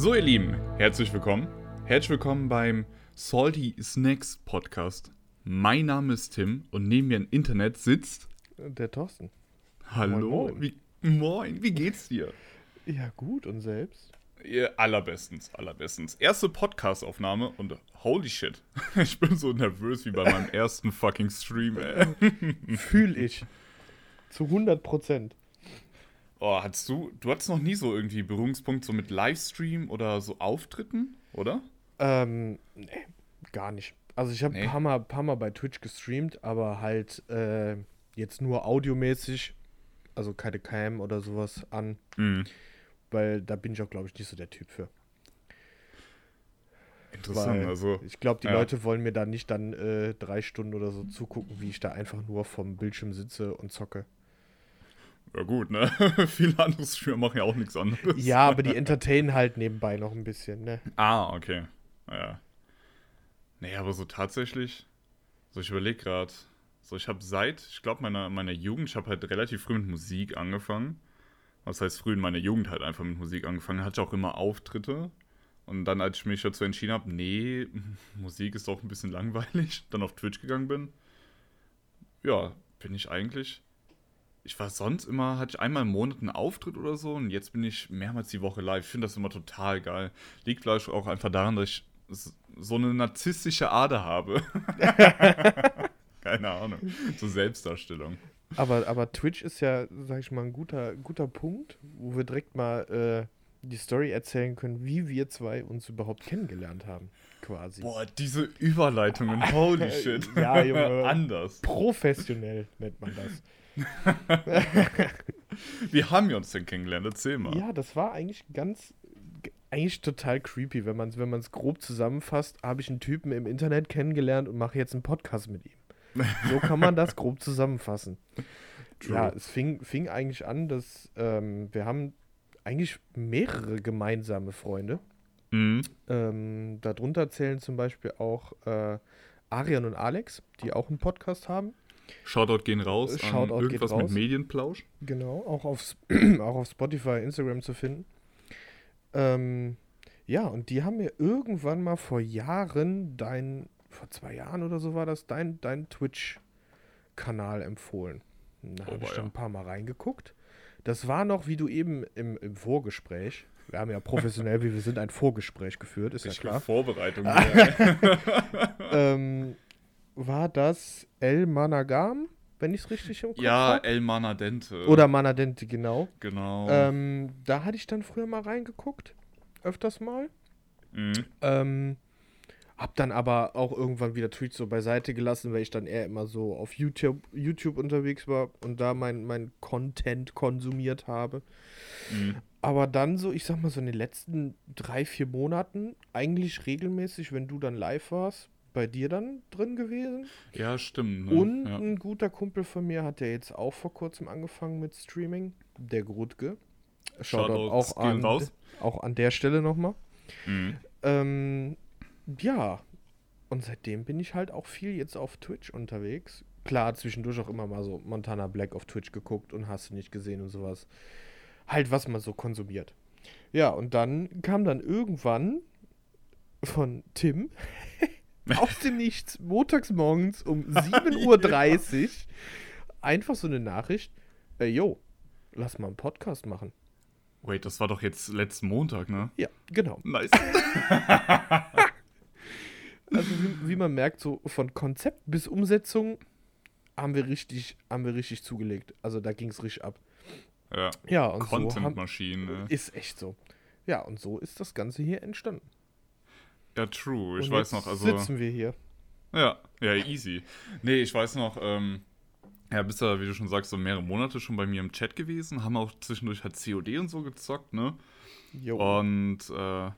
So, ihr Lieben, herzlich willkommen. Herzlich willkommen beim Salty Snacks Podcast. Mein Name ist Tim und neben mir im Internet sitzt. Der Thorsten. Hallo, Moin, moin. Wie, moin, wie geht's dir? Ja, gut, und selbst? Ja, allerbestens, allerbestens. Erste Podcast-Aufnahme und holy shit. Ich bin so nervös wie bei meinem ersten fucking Stream, ey. Fühl ich. Zu 100 Prozent. Oh, hattest du, du hattest noch nie so irgendwie Berührungspunkt so mit Livestream oder so Auftritten, oder? Ähm, nee, gar nicht. Also ich habe Nee. ein paar mal, paar mal bei Twitch gestreamt, aber halt äh, jetzt nur audiomäßig, also keine Cam oder sowas an, Mhm. weil da bin ich auch, glaube ich, nicht so der Typ für. Interessant, Weil also. ich glaube, die ja. Leute wollen mir da nicht dann äh, drei Stunden oder so zugucken, wie ich da einfach nur vom Bildschirm sitze und zocke. Ja gut, ne? Viele andere Streamer machen ja auch nichts anderes. Ja, aber die entertainen halt nebenbei noch ein bisschen, ne? Ah, okay. Ja. Nee, aber so tatsächlich, so ich überlege gerade, so ich habe seit, ich glaube, meiner, meiner Jugend, ich habe halt relativ früh mit Musik angefangen. Was heißt früh in meiner Jugend halt einfach mit Musik angefangen, hatte ich auch immer Auftritte. Und dann, als ich mich dazu entschieden habe, nee, Musik ist doch ein bisschen langweilig, dann auf Twitch gegangen bin, ja, bin ich eigentlich. Ich war sonst immer, hatte ich einmal im Monat einen Auftritt oder so und jetzt bin ich mehrmals die Woche live. Ich finde das immer total geil. Liegt vielleicht auch einfach daran, dass ich so eine narzisstische Ader habe. Keine Ahnung. So Selbstdarstellung. Aber, aber Twitch ist ja, sag ich mal, ein guter, guter Punkt, wo wir direkt mal äh, die Story erzählen können, wie wir zwei uns überhaupt kennengelernt haben, quasi. Boah, diese Überleitungen, holy shit. Ja, Junge. Anders. Professionell nennt man das. Wie haben wir uns denn kennengelernt? Erzähl mal. Ja, das war eigentlich ganz, eigentlich total creepy, wenn man es wenn man's grob zusammenfasst, habe ich einen Typen im Internet kennengelernt und mache jetzt einen Podcast mit ihm. So kann man das grob zusammenfassen. True. Ja, es fing, fing eigentlich an, dass ähm, wir haben eigentlich mehrere gemeinsame Freunde. Mhm. Ähm, darunter zählen zum Beispiel auch äh, Arian und Alex, die auch einen Podcast haben. Shoutout gehen raus. an Shoutout geht irgendwas raus. mit Medienplausch. Genau, auch auf, auch auf Spotify, Instagram zu finden. Ähm, ja, und die haben mir irgendwann mal vor Jahren dein, vor zwei Jahren oder so war das, dein, dein Twitch-Kanal empfohlen. Da Oh, habe ich dann ein paar Mal reingeguckt. Das war noch, wie du eben im, im Vorgespräch, wir haben ja professionell, wie wir sind, ein Vorgespräch geführt, ist ja Ich will klar. Vorbereitung. ja. Ähm, war das El Managam, wenn ich es richtig im Kopf ja, hab? El Manadente. Oder Manadente, genau. Genau. Ähm, da hatte ich dann früher mal reingeguckt. Öfters mal. Mhm. Ähm, hab dann aber auch irgendwann wieder Twitch so beiseite gelassen, weil ich dann eher immer so auf YouTube, YouTube unterwegs war und da mein, mein Content konsumiert habe. Mhm. Aber dann so, ich sag mal so in den letzten drei, vier Monaten, eigentlich regelmäßig, wenn du dann live warst, bei dir dann drin gewesen. Ja, stimmt. Ne? Und ja. ein guter Kumpel von mir hat ja jetzt auch vor kurzem angefangen mit Streaming, der Grutge. Shoutout Shoutouts auch an, raus. auch an der Stelle nochmal. Mhm. Ähm, ja, und seitdem bin ich halt auch viel jetzt auf Twitch unterwegs. Klar, zwischendurch auch immer mal so Montana Black auf Twitch geguckt und hast du nicht gesehen und sowas. Halt, was man so konsumiert. Ja, und dann kam dann irgendwann von Tim aus dem Nichts, montags morgens um 7.30 Uhr, einfach so eine Nachricht: äh, Yo, lass mal einen Podcast machen. Wait, das war doch jetzt letzten Montag, ne? Ja, genau. Nice. Also wie, wie man merkt, so von Konzept bis Umsetzung haben wir richtig, haben wir richtig zugelegt. Also da ging es richtig ab. ja. Ja, und so Content-Maschine. ne? ist echt so. Ja, und so ist das Ganze hier entstanden. Ja, true. Ich und weiß noch, also. sitzen wir hier. Ja, ja, easy. Nee, ich weiß noch, ähm, ja, bist ja, wie du schon sagst, so mehrere Monate schon bei mir im Chat gewesen, haben auch zwischendurch halt COD und so gezockt, ne? Jo. Und äh,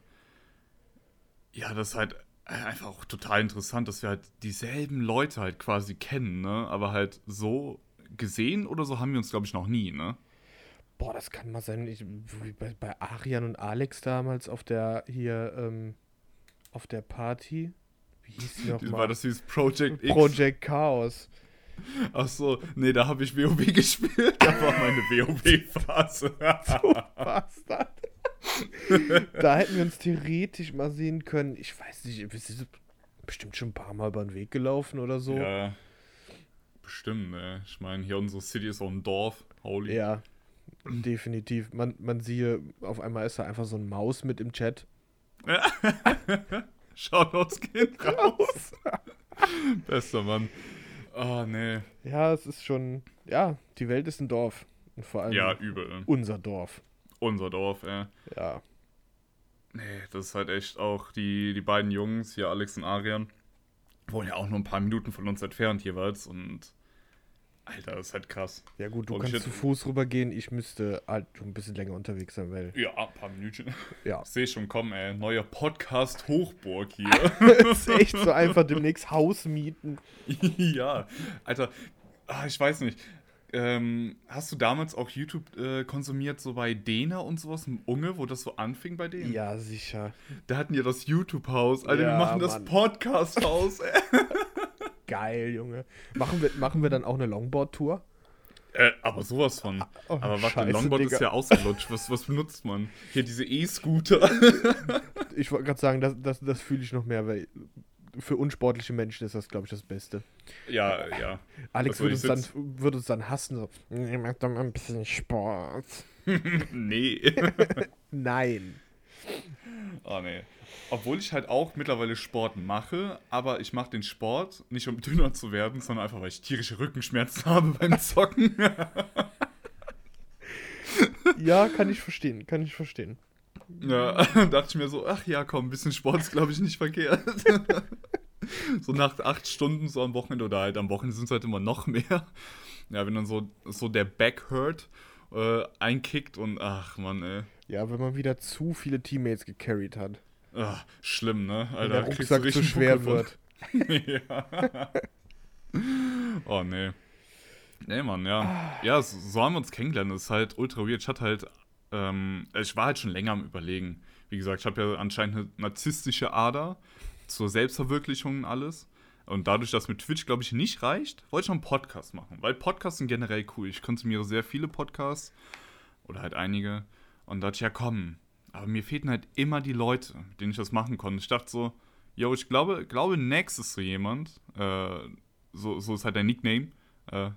ja, das ist halt einfach auch total interessant, dass wir halt dieselben Leute halt quasi kennen, ne? Aber halt so gesehen oder so haben wir uns, glaube ich, noch nie, ne? Boah, das kann mal sein. Ich, bei, bei Arian und Alex damals auf der hier, ähm, auf der Party. Wie hieß die War nochmal? das dieses Project X? Project Chaos. Ach so, nee, da habe ich WoW gespielt. Da war meine WoW-Phase. Bastard. da hätten wir uns theoretisch mal sehen können. Ich weiß nicht, wir sind bestimmt schon ein paar Mal über den Weg gelaufen oder so. Ja, bestimmt, ne? Ich meine, hier unsere City ist auch ein Dorf, holy. Ja, definitiv. Man, man siehe, auf einmal ist da einfach so ein Maus mit im Chat. Shoutouts gehen raus. Bester Mann. Oh, nee. Ja, es ist schon, ja, die Welt ist ein Dorf. Und vor allem Ja, übel. unser Dorf. Unser Dorf, ey. Ja. Nee, das ist halt echt auch die, die beiden Jungs, hier Alex und Arian, wohnen ja auch nur ein paar Minuten von uns entfernt jeweils und Alter, das ist halt krass. Ja gut, du Und kannst zu Fuß rübergehen. Ich müsste halt ein bisschen länger unterwegs sein, weil, Ja, ein paar Minütchen. ja. Ich sehe schon kommen, ey. Neuer Podcast Hochburg hier. Es ist echt so einfach demnächst Haus mieten. ja, Alter, ah, ich weiß nicht. Ähm, hast du damals auch YouTube äh, konsumiert, so bei Dena und sowas im Unge, wo das so anfing bei denen? Ja, sicher. Da hatten die das YouTube-Haus. Alter, Ja, wir machen das Mann. Podcast-Haus, ey. Geil, Junge. Machen wir, machen wir dann auch eine Longboard-Tour? Äh, aber sowas von. Oh, aber warte, scheiße, Longboard Digga. ist ja ausgelutscht. Was, was benutzt man? Hier diese E-Scooter. Ich wollte gerade sagen, das, das, das fühle ich noch mehr, weil für unsportliche Menschen ist das, glaube ich, das Beste. ja, ja. Alex würde uns, dann, würde uns dann hassen, so, "Nee, mach doch mal ein bisschen Sport. Nee. Nein. Oh nee. Obwohl ich halt auch mittlerweile Sport mache, aber ich mache den Sport nicht um dünner zu werden, sondern einfach, weil ich tierische Rückenschmerzen habe beim Zocken. Ja, kann ich verstehen, kann ich verstehen. ja, dachte ich mir so, ach ja, komm, ein bisschen Sport ist, glaube ich, nicht verkehrt. so nach acht Stunden so am Wochenende oder halt am Wochenende sind es halt immer noch mehr. Ja, wenn dann so, so der Back hurt äh, einkickt und ach man, ey. Ja, wenn man wieder zu viele Teammates gecarried hat. Ach, schlimm, ne? Wenn Alter, der kriegst du Rucksack zu schwer Buckel wird. ja. Oh, nee. Nee, Mann, ja. Ja, so, so haben wir uns kennengelernt. Das ist halt ultra weird. Ich hatte halt, ähm, ich war halt schon länger am Überlegen. Wie gesagt, ich habe ja anscheinend eine narzisstische Ader zur Selbstverwirklichung und alles. Und dadurch, dass mit Twitch, glaube ich, nicht reicht, wollte ich noch einen Podcast machen. Weil Podcasts sind generell cool. Ich konsumiere sehr viele Podcasts. Oder halt einige. Und dachte ich, ja komm. Aber mir fehlten halt immer die Leute, mit denen ich das machen konnte. Ich dachte so, yo, ich glaube, glaube Nex ist so jemand. Äh, so, so ist halt der Nickname. Äh,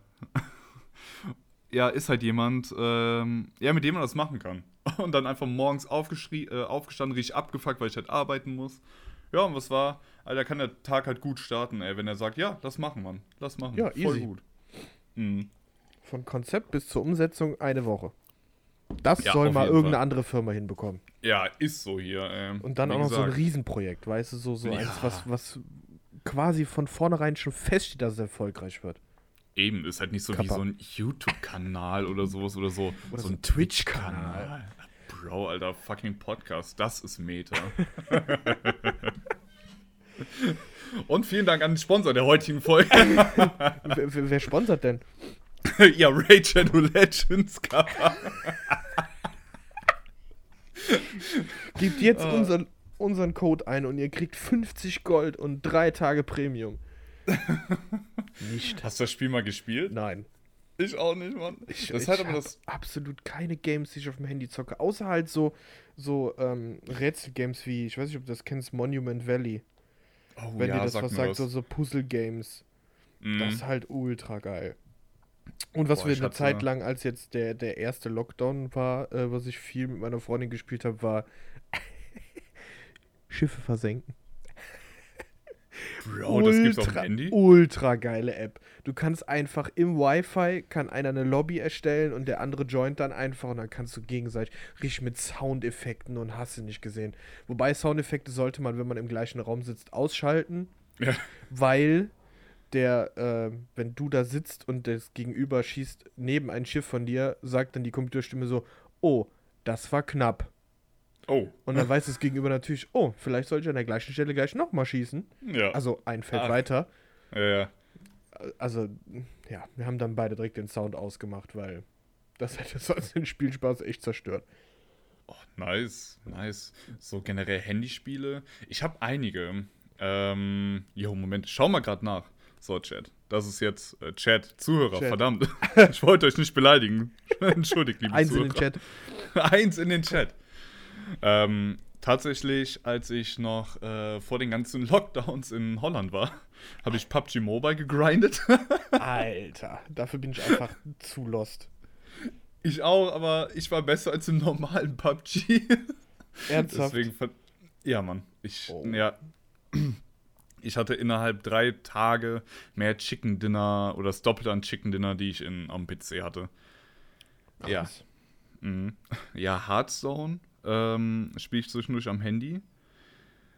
ja, ist halt jemand, ähm, ja, mit dem man das machen kann. Und dann einfach morgens aufgeschrie äh, aufgestanden, richtig abgefuckt, weil ich halt arbeiten muss. Ja, und was war? Alter, kann der Tag halt gut starten, ey, wenn er sagt, ja, lass machen, Mann. Lass machen. Ja, Voll easy. gut. Mhm. Von Konzept bis zur Umsetzung eine Woche. Das Ja, soll mal irgendeine Fall. andere Firma hinbekommen. Ja, ist so hier. Ähm, Und dann wie auch noch so ein gesagt. Riesenprojekt, weißt du, so, so eins, Ja. was, was quasi von vornherein schon feststeht, dass es erfolgreich wird. Eben, ist halt nicht so wie Kappa. so ein YouTube-Kanal oder sowas oder so. Oder so so ein ein Twitch-Kanal. Bro, Alter, fucking Podcast. Das ist Meta. Und vielen Dank an den Sponsor der heutigen Folge. wer, wer sponsert denn? ja, Raid Shadow Legends Kappa. Gebt jetzt Ah. unseren, unseren Code ein und ihr kriegt 50 Gold und drei Tage Premium. Nicht. Hast du das Spiel mal gespielt? Nein. Ich auch nicht, Mann. Ich, das ich halt aber hab das. absolut keine Games, die ich auf dem Handy zocke. Außer halt so, so ähm, Rätselgames wie, ich weiß nicht, ob du das kennst, Monument Valley. Oh, Wenn ja, dir das sag was sagt, was. so, so Puzzle-Games. Mhm. Das ist halt ultra geil. Und was Boah, wir eine Zeit lang, als jetzt der, der erste Lockdown war, äh, was ich viel mit meiner Freundin gespielt habe, war Schiffe versenken. Bro, das gibt's auf dem Handy? ultra geile App. Du kannst einfach im Wi-Fi, kann einer eine Lobby erstellen und der andere joint dann einfach und dann kannst du gegenseitig richtig mit Soundeffekten und hast du nicht gesehen. Wobei Soundeffekte sollte man, wenn man im gleichen Raum sitzt, ausschalten, Ja. weil der, äh, wenn du da sitzt und das Gegenüber schießt neben ein Schiff von dir, sagt dann die Computerstimme so, oh, das war knapp. Oh. Und dann weiß das Gegenüber natürlich, oh, vielleicht sollte ich an der gleichen Stelle gleich nochmal schießen. Ja. Also ein Feld Ach. weiter. ja, ja. Also, ja, wir haben dann beide direkt den Sound ausgemacht, weil das hätte sonst den Spielspaß echt zerstört. Oh, nice, nice. So generell Handyspiele. Ich habe einige. Ähm, jo, Moment, schau mal gerade nach. So, Chat. Das ist jetzt äh, Chat, Zuhörer, Chat. verdammt. ich wollte euch nicht beleidigen. Entschuldigt, liebe Eins in Zuhörer. den Chat. Eins in den Chat. Ähm, tatsächlich, als ich noch äh, vor den ganzen Lockdowns in Holland war, habe ich PUBG Mobile gegrindet. Alter, dafür bin ich einfach zu lost. Ich auch, aber ich war besser als im normalen PUBG. Ernsthaft? Deswegen, ja, Mann. Ich, Oh. ja. Ich hatte innerhalb drei Tage mehr Chicken Dinner oder das Doppelte an Chicken Dinner, die ich in, am PC hatte. Ja. Krass. Mhm. Ja, Hearthstone ähm, spiele ich zwischendurch am Handy.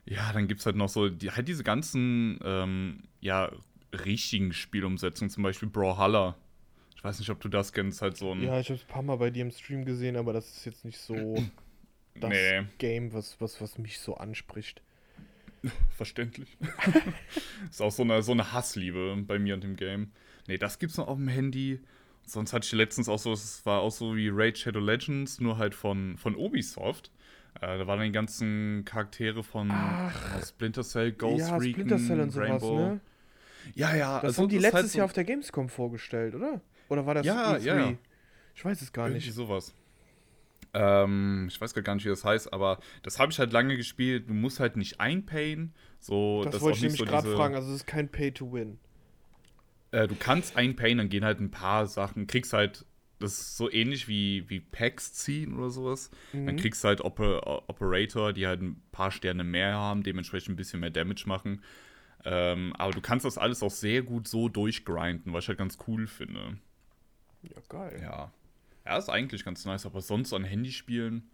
Ja, dann gibt es halt noch so, die, halt diese ganzen, ähm, ja, richtigen Spielumsetzungen, zum Beispiel Brawlhalla. Ich weiß nicht, ob du das kennst, halt so ein. Ja, ich habe ein paar Mal bei dir im Stream gesehen, aber das ist jetzt nicht so das Nee. Game, was, was, was mich so anspricht. Verständlich. ist auch so eine, so eine Hassliebe bei mir und dem Game. Nee, das gibt's noch auf dem Handy. Sonst hatte ich letztens auch so, es war auch so wie Raid Shadow Legends, nur halt von, von Ubisoft. Äh, da waren die ganzen Charaktere von Ach. Splinter Cell, Ghost ja, Recon, Splinter Cell und sowas, Rainbow. ne? Ja, ja. Das also haben die ist letztes halt so Jahr auf der Gamescom vorgestellt, oder? Oder war das Ja, E3? ja, ja. Ich weiß es gar Irgendwie nicht. sowas. Ähm, ich weiß gar nicht, wie das heißt, aber das habe ich halt lange gespielt. Du musst halt nicht einpayen. So, Das, ist wollte ich nämlich so gerade fragen. Also es ist kein Pay-to-Win. Äh, du kannst einpayen, dann gehen halt ein paar Sachen, kriegst halt, das ist so ähnlich wie, wie Packs ziehen oder sowas. Dann Mhm. kriegst du halt Oper Operator, die halt ein paar Sterne mehr haben, dementsprechend ein bisschen mehr Damage machen. Ähm, aber du kannst das alles auch sehr gut so durchgrinden, was ich halt ganz cool finde. Ja, geil. Ja. Ja, ist eigentlich ganz nice, aber sonst an Handy spielen.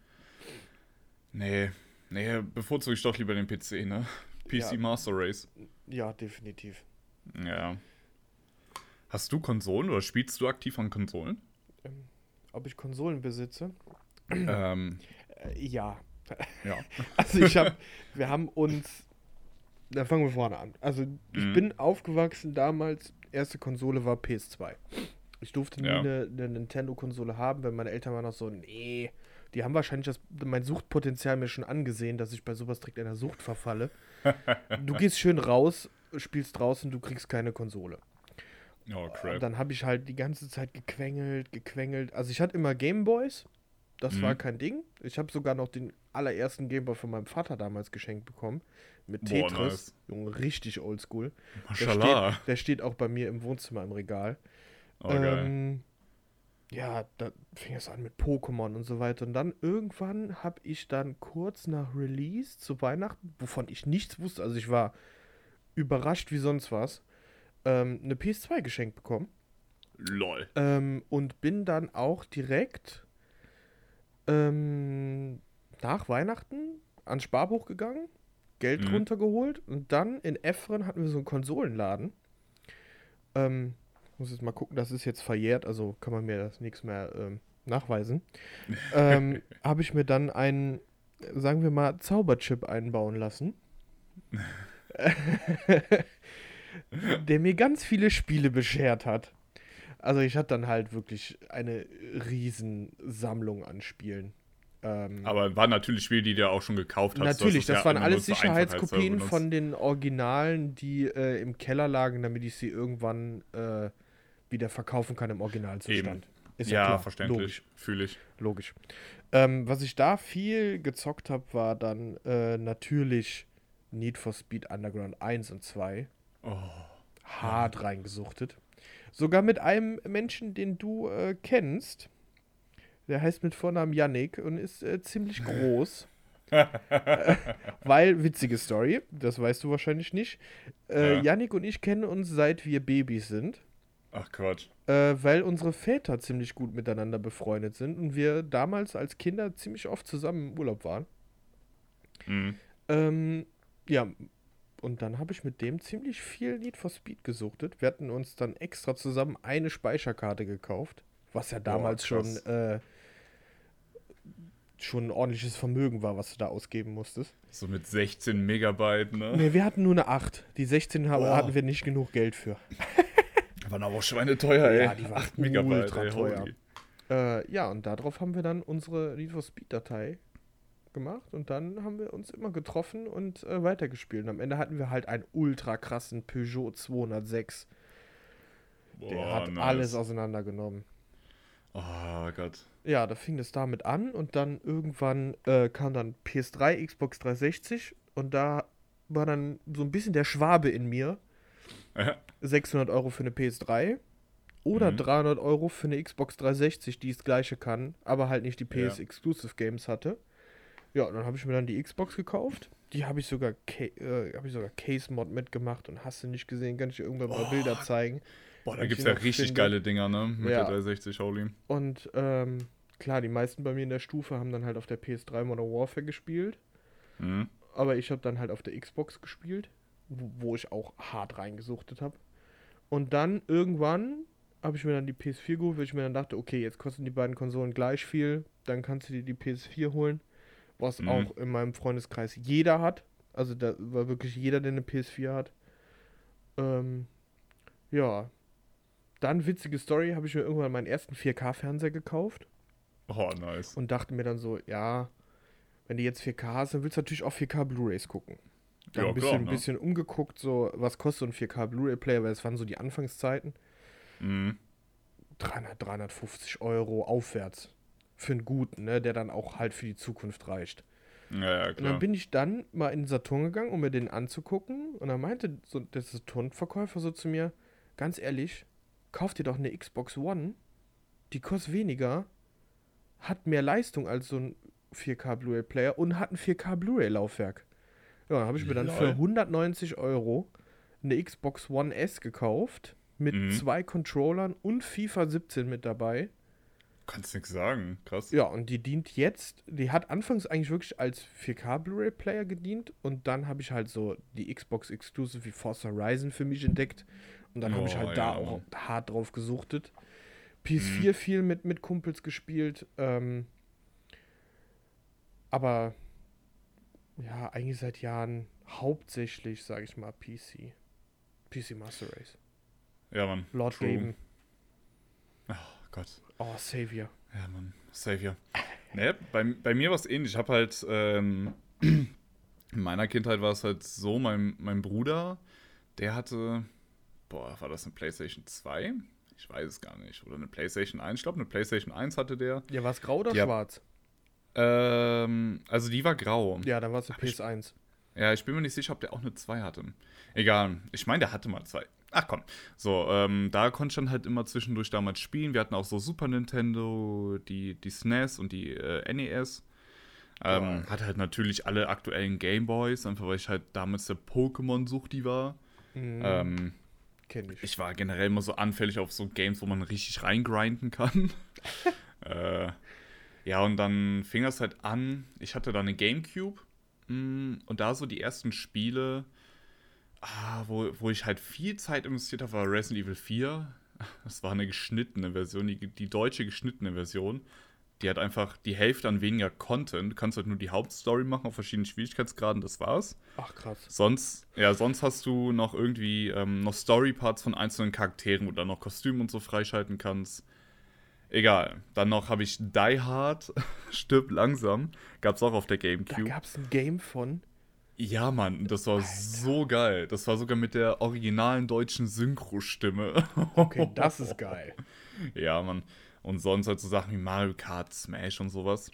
Nee. Nee, bevorzuge ich doch lieber den PC, ne? PC Ja. Master Race. Ja, definitiv. Ja. Hast du Konsolen oder spielst du aktiv an Konsolen? Ähm, ob ich Konsolen besitze? ähm, Äh, ja. ja. Also ich habe, wir haben uns, da fangen wir vorne an. Also ich Mhm. bin aufgewachsen damals, erste Konsole war PS2. Ich durfte nie Ja. eine, eine Nintendo-Konsole haben, weil meine Eltern waren noch so, nee, die haben wahrscheinlich das, mein Suchtpotenzial mir schon angesehen, dass ich bei sowas direkt einer Sucht verfalle. du gehst schön raus, spielst draußen, du kriegst keine Konsole. Oh, Und crap. dann habe ich halt die ganze Zeit gequengelt, gequengelt. Also ich hatte immer Gameboys. Das Mhm. war kein Ding. Ich habe sogar noch den allerersten Gameboy von meinem Vater damals geschenkt bekommen. Mit Boah, Tetris. nice. Junge, richtig oldschool. Der steht, der steht auch bei mir im Wohnzimmer im Regal. Oh, ähm, ja, da fing es an mit Pokémon und so weiter. Und dann irgendwann habe ich dann kurz nach Release zu Weihnachten, wovon ich nichts wusste, also ich war überrascht wie sonst was, ähm, eine PS2 geschenkt bekommen. Lol. Ähm, und bin dann auch direkt ähm, nach Weihnachten ans Sparbuch gegangen, Geld Mhm. runtergeholt und dann in Effren hatten wir so einen Konsolenladen. Ähm, muss jetzt mal gucken, das ist jetzt verjährt, also kann man mir das nichts mehr ähm, nachweisen. ähm, Habe ich mir dann einen, sagen wir mal, Zauberchip einbauen lassen. der mir ganz viele Spiele beschert hat. Also ich hatte dann halt wirklich eine riesen Sammlung an Spielen. Ähm, Aber waren natürlich Spiele, die du auch schon gekauft hast. Natürlich, ja das waren alles Sicherheitskopien von den Originalen, die äh, im Keller lagen, damit ich sie irgendwann äh, wieder verkaufen kann im Originalzustand. Ist ja, klar, verständlich. Logisch. Fühle ich. logisch. Ähm, was ich da viel gezockt habe, war dann äh, natürlich Need for Speed Underground 1 und 2. Oh. hart reingesuchtet. Sogar mit einem Menschen, den du äh, kennst. Der heißt mit Vornamen Yannick und ist äh, ziemlich groß. äh, weil, witzige Story, das weißt du wahrscheinlich nicht. Äh, Ja. Yannick und ich kennen uns seit wir Babys sind. Ach Quatsch. Äh, weil unsere Väter ziemlich gut miteinander befreundet sind und wir damals als Kinder ziemlich oft zusammen im Urlaub waren. Mhm. Ähm, ja, und dann habe ich mit dem ziemlich viel Need for Speed gesuchtet. Wir hatten uns dann extra zusammen eine Speicherkarte gekauft, was ja damals schon, krass. äh, schon ein ordentliches Vermögen war, was du da ausgeben musstest. So mit 16 Megabyte, ne? Ne, wir hatten nur eine 8. Die 16 haben, Boah. hatten wir nicht genug Geld für. Waren aber auch schweineteuer, ey. Ja, die waren 8 Megabyte, ultra teuer. Äh, ja, und darauf haben wir dann unsere Need for Speed-Datei gemacht und dann haben wir uns immer getroffen und äh, weitergespielt. Und am Ende hatten wir halt einen ultra krassen Peugeot 206. Der Boah, hat nice. alles auseinandergenommen. Oh Gott. Ja, da fing das damit an und dann irgendwann äh, kam dann PS3, Xbox 360 und da war dann so ein bisschen der Schwabe in mir. 600 Euro für eine PS3 oder Mhm. 300 Euro für eine Xbox 360, die das gleiche kann, aber halt nicht die Ja. PS Exclusive Games hatte. Ja, dann habe ich mir dann die Xbox gekauft. Die habe ich sogar äh, ich sogar Case Mod mitgemacht und hast du nicht gesehen, kann ich dir irgendwann mal Oh, Bilder zeigen. Boah, da gibt es ja richtig finde. geile Dinger, ne? Mit Ja. der 360 Holy. Und ähm, klar, die meisten bei mir in der Stufe haben dann halt auf der PS3 Modern Warfare gespielt. Mhm. Aber ich habe dann halt auf der Xbox gespielt, wo, ich auch hart reingesuchtet habe. Und dann irgendwann habe ich mir dann die PS4 geholt, weil ich mir dann dachte, okay, jetzt kosten die beiden Konsolen gleich viel, dann kannst du dir die PS4 holen, was Mhm. auch in meinem Freundeskreis jeder hat. Also da war wirklich jeder, der eine PS4 hat. Ähm, ja. Dann, witzige Story, habe ich mir irgendwann meinen ersten 4K-Fernseher gekauft Oh, nice. und dachte mir dann so, ja, wenn du jetzt 4K hast, dann willst du natürlich auch 4K Blu-Rays gucken. Ja, ein bisschen, klar, ne? bisschen umgeguckt, so, was kostet so ein 4K Blu-ray-Player, weil es waren so die Anfangszeiten. Mhm. 300, 350 Euro aufwärts. Für einen guten, ne, der dann auch halt für die Zukunft reicht. Ja, ja, Und dann bin ich dann mal in den Saturn gegangen, um mir den anzugucken. Und dann meinte so der Saturn-Verkäufer so zu mir, ganz ehrlich, kauf dir doch eine Xbox One, die kostet weniger, hat mehr Leistung als so ein 4K Blu-ray-Player und hat ein 4K Blu-ray-Laufwerk. Ja, dann habe ich mir dann für Lol. 190 Euro eine Xbox One S gekauft mit Mhm. zwei Controllern und FIFA 17 mit dabei. Kannst nix sagen. Krass. Ja, und die dient jetzt, die hat anfangs eigentlich wirklich als 4K Blu-ray-Player gedient und dann habe ich halt so die Xbox Exclusive wie Forza Horizon für mich entdeckt und dann habe ich Oh, halt da ja, auch Mann. hart drauf gesuchtet. PS4 viel mit, mit Kumpels gespielt, ähm, aber ja, eigentlich seit Jahren hauptsächlich, sage ich mal, PC. PC Master Race. Ja, Mann. Lord True. Gaben. Oh Gott. Oh, Savior. Ja, Mann. Savior. Ne, bei, bei mir war es ähnlich. Ich habe halt, ähm, in meiner Kindheit war es halt so, mein, mein Bruder, der hatte, boah, war das eine PlayStation 2? Ich weiß es gar nicht. Oder eine PlayStation 1. Ich glaube, eine PlayStation 1 hatte der. Ja, war es grau oder Ja. schwarz? Ähm, also die war grau. Ja, dann war es eine Hab ich- PS1. Ja, ich bin mir nicht sicher, ob der auch eine 2 hatte. Egal. Ich meine, der hatte mal zwei. Ach komm. So, ähm, da konnte ich dann halt immer zwischendurch damals spielen. Wir hatten auch so Super Nintendo, die, die SNES und die äh, NES. Ähm, Geil. hatte halt natürlich alle aktuellen Gameboys, einfach weil ich halt damals der Pokémon-Suchti war. Mhm, Ähm, Kenn ich. ich war generell immer so anfällig auf so Games, wo man richtig reingrinden kann. äh, ja, und dann fing das halt an. Ich hatte da eine Gamecube mm, und da so die ersten Spiele, ah, wo, wo ich halt viel Zeit investiert habe, war Resident Evil 4. Das war eine geschnittene Version, die, die deutsche geschnittene Version. Die hat einfach die Hälfte an weniger Content. Du kannst halt nur die Hauptstory machen auf verschiedenen Schwierigkeitsgraden, das war's. Ach krass. Sonst, ja, sonst hast du noch irgendwie ähm, noch Storyparts von einzelnen Charakteren, wo du dann noch Kostüme und so freischalten kannst. Egal. Dann noch habe ich Die Hard, stirb langsam. Gab's auch auf der Da Gamecube. gab es ein Game von. Ja, Mann, das war so geil. Das war sogar mit der originalen deutschen Synchro-Stimme. Okay, das ist geil. Ja, Mann. Und sonst halt so Sachen wie Mario Kart, Smash und sowas.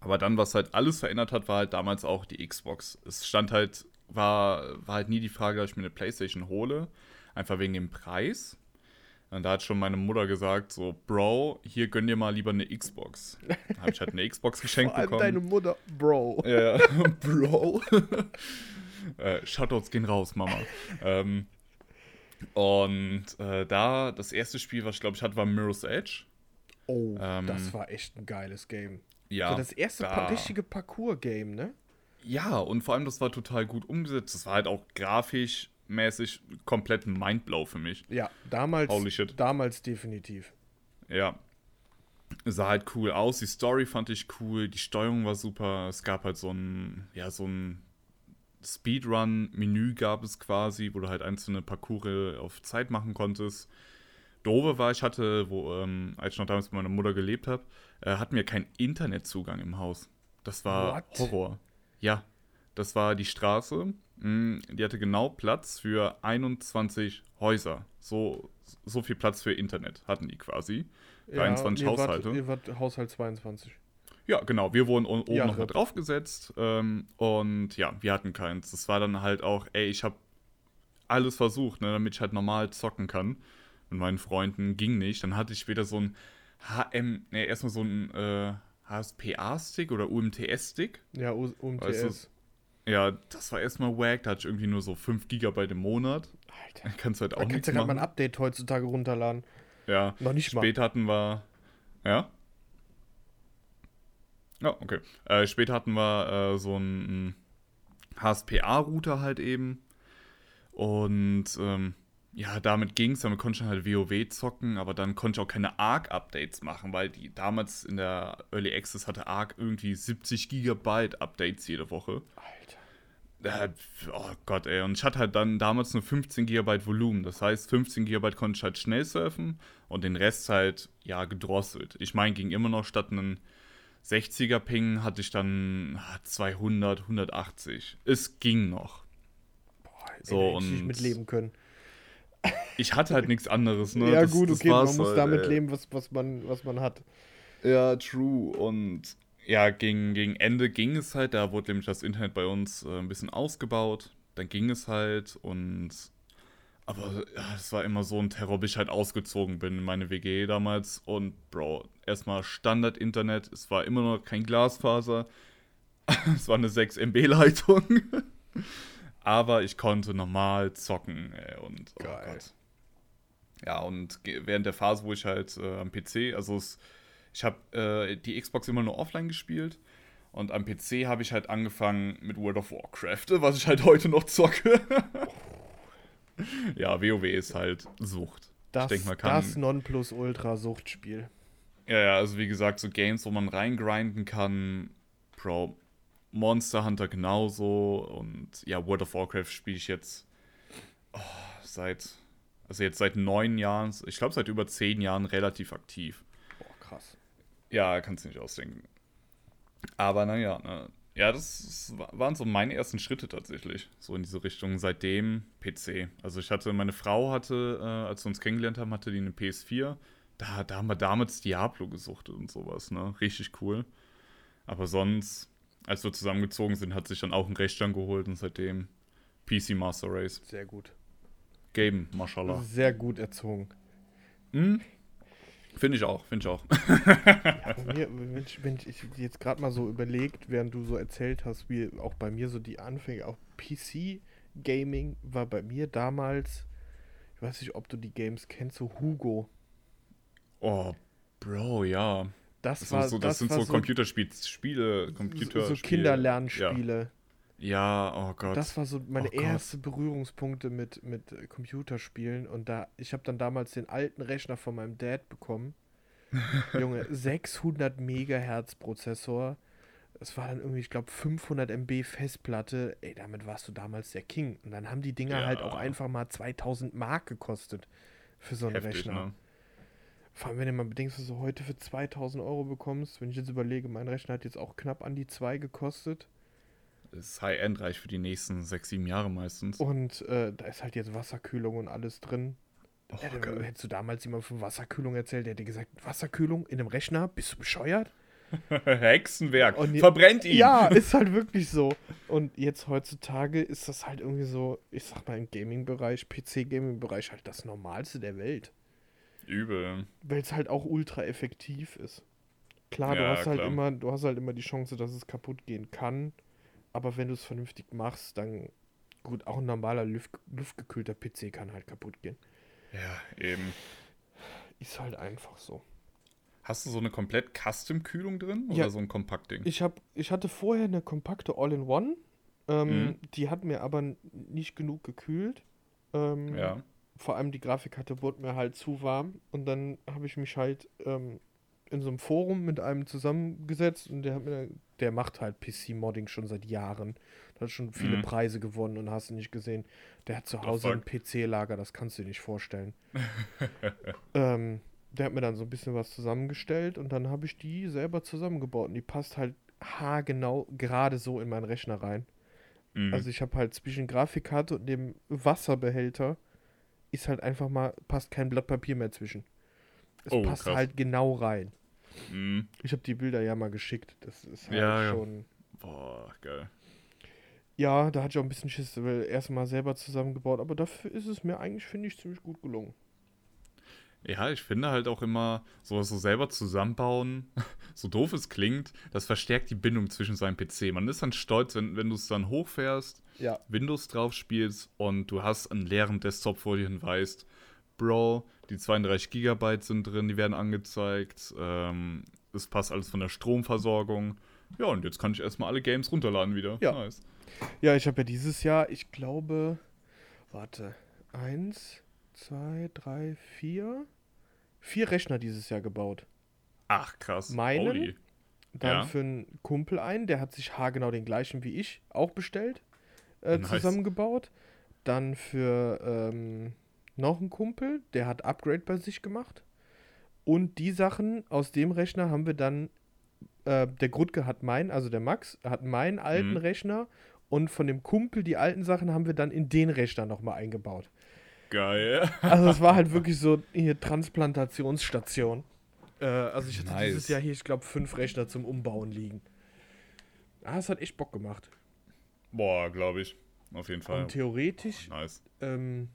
Aber dann, was halt alles verändert hat, war halt damals auch die Xbox. Es stand halt, war, war halt nie die Frage, dass ich mir eine Playstation hole. Einfach wegen dem Preis. Und da hat schon meine Mutter gesagt, so, Bro, hier gönn dir mal lieber eine Xbox. Da habe ich halt eine Xbox geschenkt Vor allem bekommen. deine Mutter, Bro. Ja, Bro. äh, Shoutouts gehen raus, Mama. ähm, und äh, da, das erste Spiel, was ich glaube ich hatte, war Mirror's Edge. Oh, Ähm, das war echt ein geiles Game. Ja. so das erste da- pa richtige Parcours-Game, ne? Ja, und vor allem, das war total gut umgesetzt. Das war halt auch grafisch mäßig komplett ein Mindblow für mich. Ja, damals, Holy shit. damals definitiv. Ja. Sah halt cool aus, die Story fand ich cool, die Steuerung war super. Es gab halt so ein, ja, so ein Speedrun-Menü gab es quasi, wo du halt einzelne Parcours auf Zeit machen konntest. Doofe war, ich hatte, wo, ähm, als ich noch damals mit meiner Mutter gelebt habe, äh, hatten wir keinen Internetzugang im Haus. Das war What? Horror. Ja, das war die Straße. Mm, Die hatte genau Platz für 21 Häuser. So, so viel Platz für Internet hatten die quasi. Für 21 ihr wart- Haushalte. Ihr wart Haushalt 22. Ja, genau. Wir wurden oben Ja, noch ja. mit draufgesetzt. Ähm, und ja, wir hatten keins. Das war dann halt auch, ey, ich habe alles versucht, ne, damit ich halt normal zocken kann. Mit meinen Freunden ging nicht. Dann hatte ich wieder so ein HM, ne, erstmal so ein äh, HSPA-Stick oder UMTS-Stick. Ja, U- UMTS. Weißt Ja, das war erstmal wack. Da hatte ich irgendwie nur so 5 GB im Monat. Alter. Da kannst du halt auch kannst nichts du ja gerade mal ein Update heutzutage runterladen. Ja, Noch nicht mal. Später hatten wir. Ja? Ja, okay. Äh, später hatten wir äh, so einen HSPA-Router halt eben. Und ähm, ja, damit ging's. Damit konnte ich halt WoW zocken, aber dann konnte ich auch keine ARC-Updates machen, weil die damals in der Early Access hatte ARC irgendwie 70 Gigabyte Updates jede Woche. Alter. Äh, oh Gott, ey. Und ich hatte halt dann damals nur 15 GB Volumen. Das heißt, 15 GB konnte ich halt schnell surfen und den Rest halt, ja, gedrosselt. Ich meine, ging immer noch statt einen 60er Ping hatte ich dann ah, 200, 180. Es ging noch. Boah, So, so, ey, da hätte ich nicht und- mitleben können. Ich hatte halt nichts anderes, ne? ja, Das- gut, das okay, man muss halt, damit ey. leben, was, was, man, was man hat. Ja, true. Und ja, gegen, gegen Ende ging es halt. Da wurde nämlich das Internet bei uns äh, ein bisschen ausgebaut. Dann ging es halt und. Aber ja, es war immer so ein Terror, bis ich halt ausgezogen bin in meine WG damals. Und Bro, erstmal Standard-Internet. Es war immer noch kein Glasfaser. es war eine 6 MB-Leitung. Aber ich konnte normal zocken. Ey, und oh Geil. Gott. Ja, und während der Phase, wo ich halt äh, am PC, also es, ich habe äh, die Xbox immer nur offline gespielt und am PC habe ich halt angefangen mit World of Warcraft, was ich halt heute noch zocke. ja, WoW ist halt Sucht. Das, denk mal, kann- das Nonplusultra-Suchtspiel. Ja, ja, also wie gesagt, so Games, wo man reingrinden kann, Bro, Monster Hunter genauso und ja, World of Warcraft spiele ich jetzt oh, seit, also jetzt seit neun Jahren, ich glaube seit über zehn Jahren relativ aktiv. Boah, krass. Ja, kannst du nicht ausdenken. Aber naja, ne. Ja, das waren so meine ersten Schritte tatsächlich. So in diese Richtung. Seitdem PC. Also ich hatte, meine Frau hatte, äh, als wir uns kennengelernt haben, hatte die eine PS4. Da, da haben wir damals Diablo gesuchtet und sowas, ne? Richtig cool. Aber sonst, als wir zusammengezogen sind, hat sich dann auch ein Rechner geholt und seitdem PC Master Race. Sehr gut. Game, mashallah. Sehr gut erzogen. Hm? Finde ich auch, finde ich auch. Bei mir, wenn ich, wenn ich jetzt gerade mal so überlegt, während du so erzählt hast, wie auch bei mir so die Anfänge, auch PC-Gaming war bei mir damals, ich weiß nicht, ob du die Games kennst, so Hugo. Oh, Bro, ja. Das, Das, war sind so, das, sind war so Computerspiele, Spiele, so, Computer so Kinderlernspiele. Ja, oh Gott. Das war so meine Oh erste Berührungspunkte mit, mit Computerspielen und da ich habe dann damals den alten Rechner von meinem Dad bekommen. Junge, 600 Megahertz Prozessor. Es war dann irgendwie, ich glaube, 500 MB Festplatte. Ey, damit warst du damals der King. Und dann haben die Dinger Ja. halt auch einfach mal 2000 Mark gekostet für so einen Heftig, Rechner. ne? Vor allem, wenn du mal bedenkst, was du heute für 2000 Euro bekommst. Wenn ich jetzt überlege, mein Rechner hat jetzt auch knapp an die 2 gekostet. Ist High-End, reicht für die nächsten sechs, sieben Jahre meistens. Und äh, da ist halt jetzt Wasserkühlung und alles drin. Oh, Ja, geil. hättest du damals jemand von Wasserkühlung erzählt, der hätte gesagt, Wasserkühlung in einem Rechner? Bist du bescheuert? Hexenwerk. Und Verbrennt ihn. Ja, ist halt wirklich so. Und jetzt heutzutage ist das halt irgendwie so, ich sag mal im Gaming-Bereich, PC-Gaming-Bereich halt das Normalste der Welt. Übel. Weil es halt auch ultra effektiv ist. Klar, du Ja, hast halt klar. immer, du hast halt immer die Chance, dass es kaputt gehen kann. Aber wenn du es vernünftig machst, dann gut, auch ein normaler Luft, luftgekühlter PC kann halt kaputt gehen. Ja, eben. Ist halt einfach so. Hast du so eine komplett Custom-Kühlung drin? Oder Ja. so ein Kompaktding? Ich, hab, ich hatte vorher eine kompakte All-in-One. Ähm, Mhm. Die hat mir aber nicht genug gekühlt. Ähm, Ja. Vor allem die Grafikkarte wurde mir halt zu warm. Und dann habe ich mich halt ähm, in so einem Forum mit einem zusammengesetzt und der hat mir, der macht halt PC-Modding schon seit Jahren. Der hat schon viele Mhm. Preise gewonnen und hast du nicht gesehen. Der hat zu Hause ein? PC-Lager, das kannst du dir nicht vorstellen. ähm, der hat mir dann so ein bisschen was zusammengestellt und dann habe ich die selber zusammengebaut und die passt halt haargenau gerade so in meinen Rechner rein. Mhm. Also ich habe halt zwischen Grafikkarte und dem Wasserbehälter ist halt einfach mal, passt kein Blatt Papier mehr zwischen. Es Oh, passt krass. halt genau rein. Mhm. Ich habe die Bilder ja mal geschickt. Das ist halt Ja, ja. schon. Boah, geil. Ja, da hatte ich auch ein bisschen Schiss, weil erstmal selber zusammengebaut, aber dafür ist es mir eigentlich, finde ich, ziemlich gut gelungen. Ja, ich finde halt auch immer, sowas so selber zusammenbauen, so doof es klingt, das verstärkt die Bindung zwischen seinem PC. Man ist dann stolz, wenn, wenn du es dann hochfährst, Ja. Windows drauf spielst und du hast einen leeren Desktop vor dir und weißt, Bro, die 32 Gigabyte sind drin, die werden angezeigt, ähm, es passt alles von der Stromversorgung. Ja, und jetzt kann ich erstmal alle Games runterladen wieder. Ja. Nice. Ja, ich habe ja dieses Jahr, ich glaube, warte, eins, zwei, drei, vier, vier Rechner dieses Jahr gebaut. Ach, krass. Meinen? Holy. Dann Ja. für einen Kumpel ein, der hat sich haargenau den gleichen wie ich auch bestellt, äh, Nice. zusammengebaut. Dann für ähm, noch einen Kumpel, der hat Upgrade bei sich gemacht. Und die Sachen aus dem Rechner haben wir dann, äh, der Grutke hat meinen, also der Max, hat meinen alten Mhm. Rechner und von dem Kumpel die alten Sachen haben wir dann in den Rechner nochmal eingebaut. Geil. Also es war halt wirklich so hier Transplantationsstation. Äh, also ich hatte Nice. dieses Jahr hier, ich glaube, fünf Rechner zum Umbauen liegen. Ah, es hat echt Bock gemacht. Boah, glaube ich. Auf jeden Fall. Und theoretisch, Nice. ähm,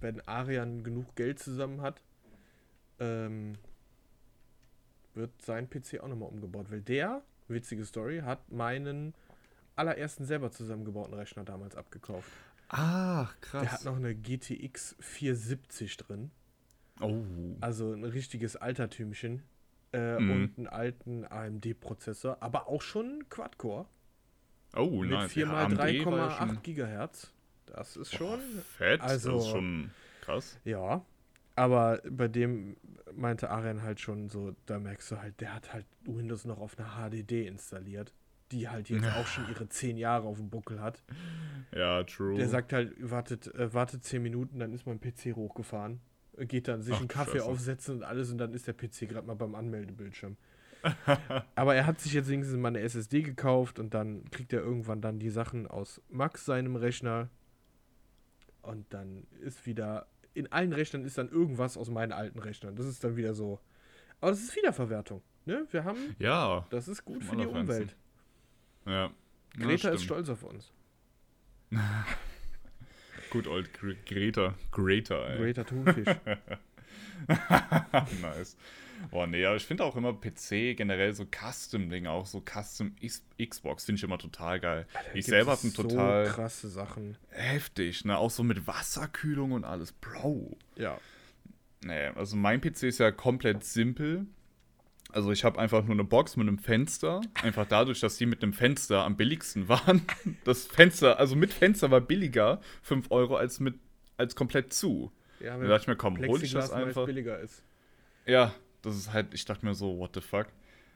wenn Arian genug Geld zusammen hat, ähm, wird sein PC auch nochmal umgebaut. Weil der, witzige Story, hat meinen allerersten selber zusammengebauten Rechner damals abgekauft. Ach, krass. Der hat noch eine GTX 470 drin. oh. Also ein richtiges Altertümchen. Äh, Mhm. Und einen alten AMD-Prozessor, aber auch schon Quad-Core. Oh, mit nice. 4 Ja, mal AMD war ja 3,8 schon- Gigahertz. Das ist schon. Fett. also- das ist schon krass. Ja. Aber bei dem meinte Arian halt schon so, da merkst du halt, der hat halt Windows noch auf einer HDD installiert, die halt jetzt auch schon ihre 10 Jahre auf dem Buckel hat. Ja, true. Der sagt halt, wartet, äh, wartet 10 Minuten, dann ist mein PC hochgefahren. Äh, Geht dann sich Ach, einen Kaffee Scheiße. aufsetzen und alles und dann ist der PC gerade mal beim Anmeldebildschirm. Aber er hat sich jetzt wenigstens mal eine SSD gekauft und dann kriegt er irgendwann dann die Sachen aus Max seinem Rechner. Und dann ist wieder, in allen Rechnern ist dann irgendwas aus meinen alten Rechnern. Das ist dann wieder so. Aber das ist Wiederverwertung. Ne? Wir haben, ja, das ist gut für die. Umwelt. Ja. Ja, Greta ist stolz auf uns. Gut, old Gre Greta. Greta, ey. Greater Thunfisch. nice. Boah, nee, aber ich finde auch immer PC generell so Custom-Dinge, auch so Custom X Xbox, finde ich immer total geil. ich Gibt selber habe einen total So krasse Sachen. heftig, ne? Auch so mit Wasserkühlung und alles. Bro. Ja. Nee, also mein PC ist ja komplett simpel. Also ich habe einfach nur eine Box mit einem Fenster. Einfach dadurch, dass die mit einem Fenster am billigsten waren. Das Fenster, also mit Fenster war billiger, 5 Euro, als mit als komplett zu. Ja, Da dachte ich mir, komm, hol ich das einfach. billiger ist. Ja, das ist halt, ich dachte mir so, what the fuck.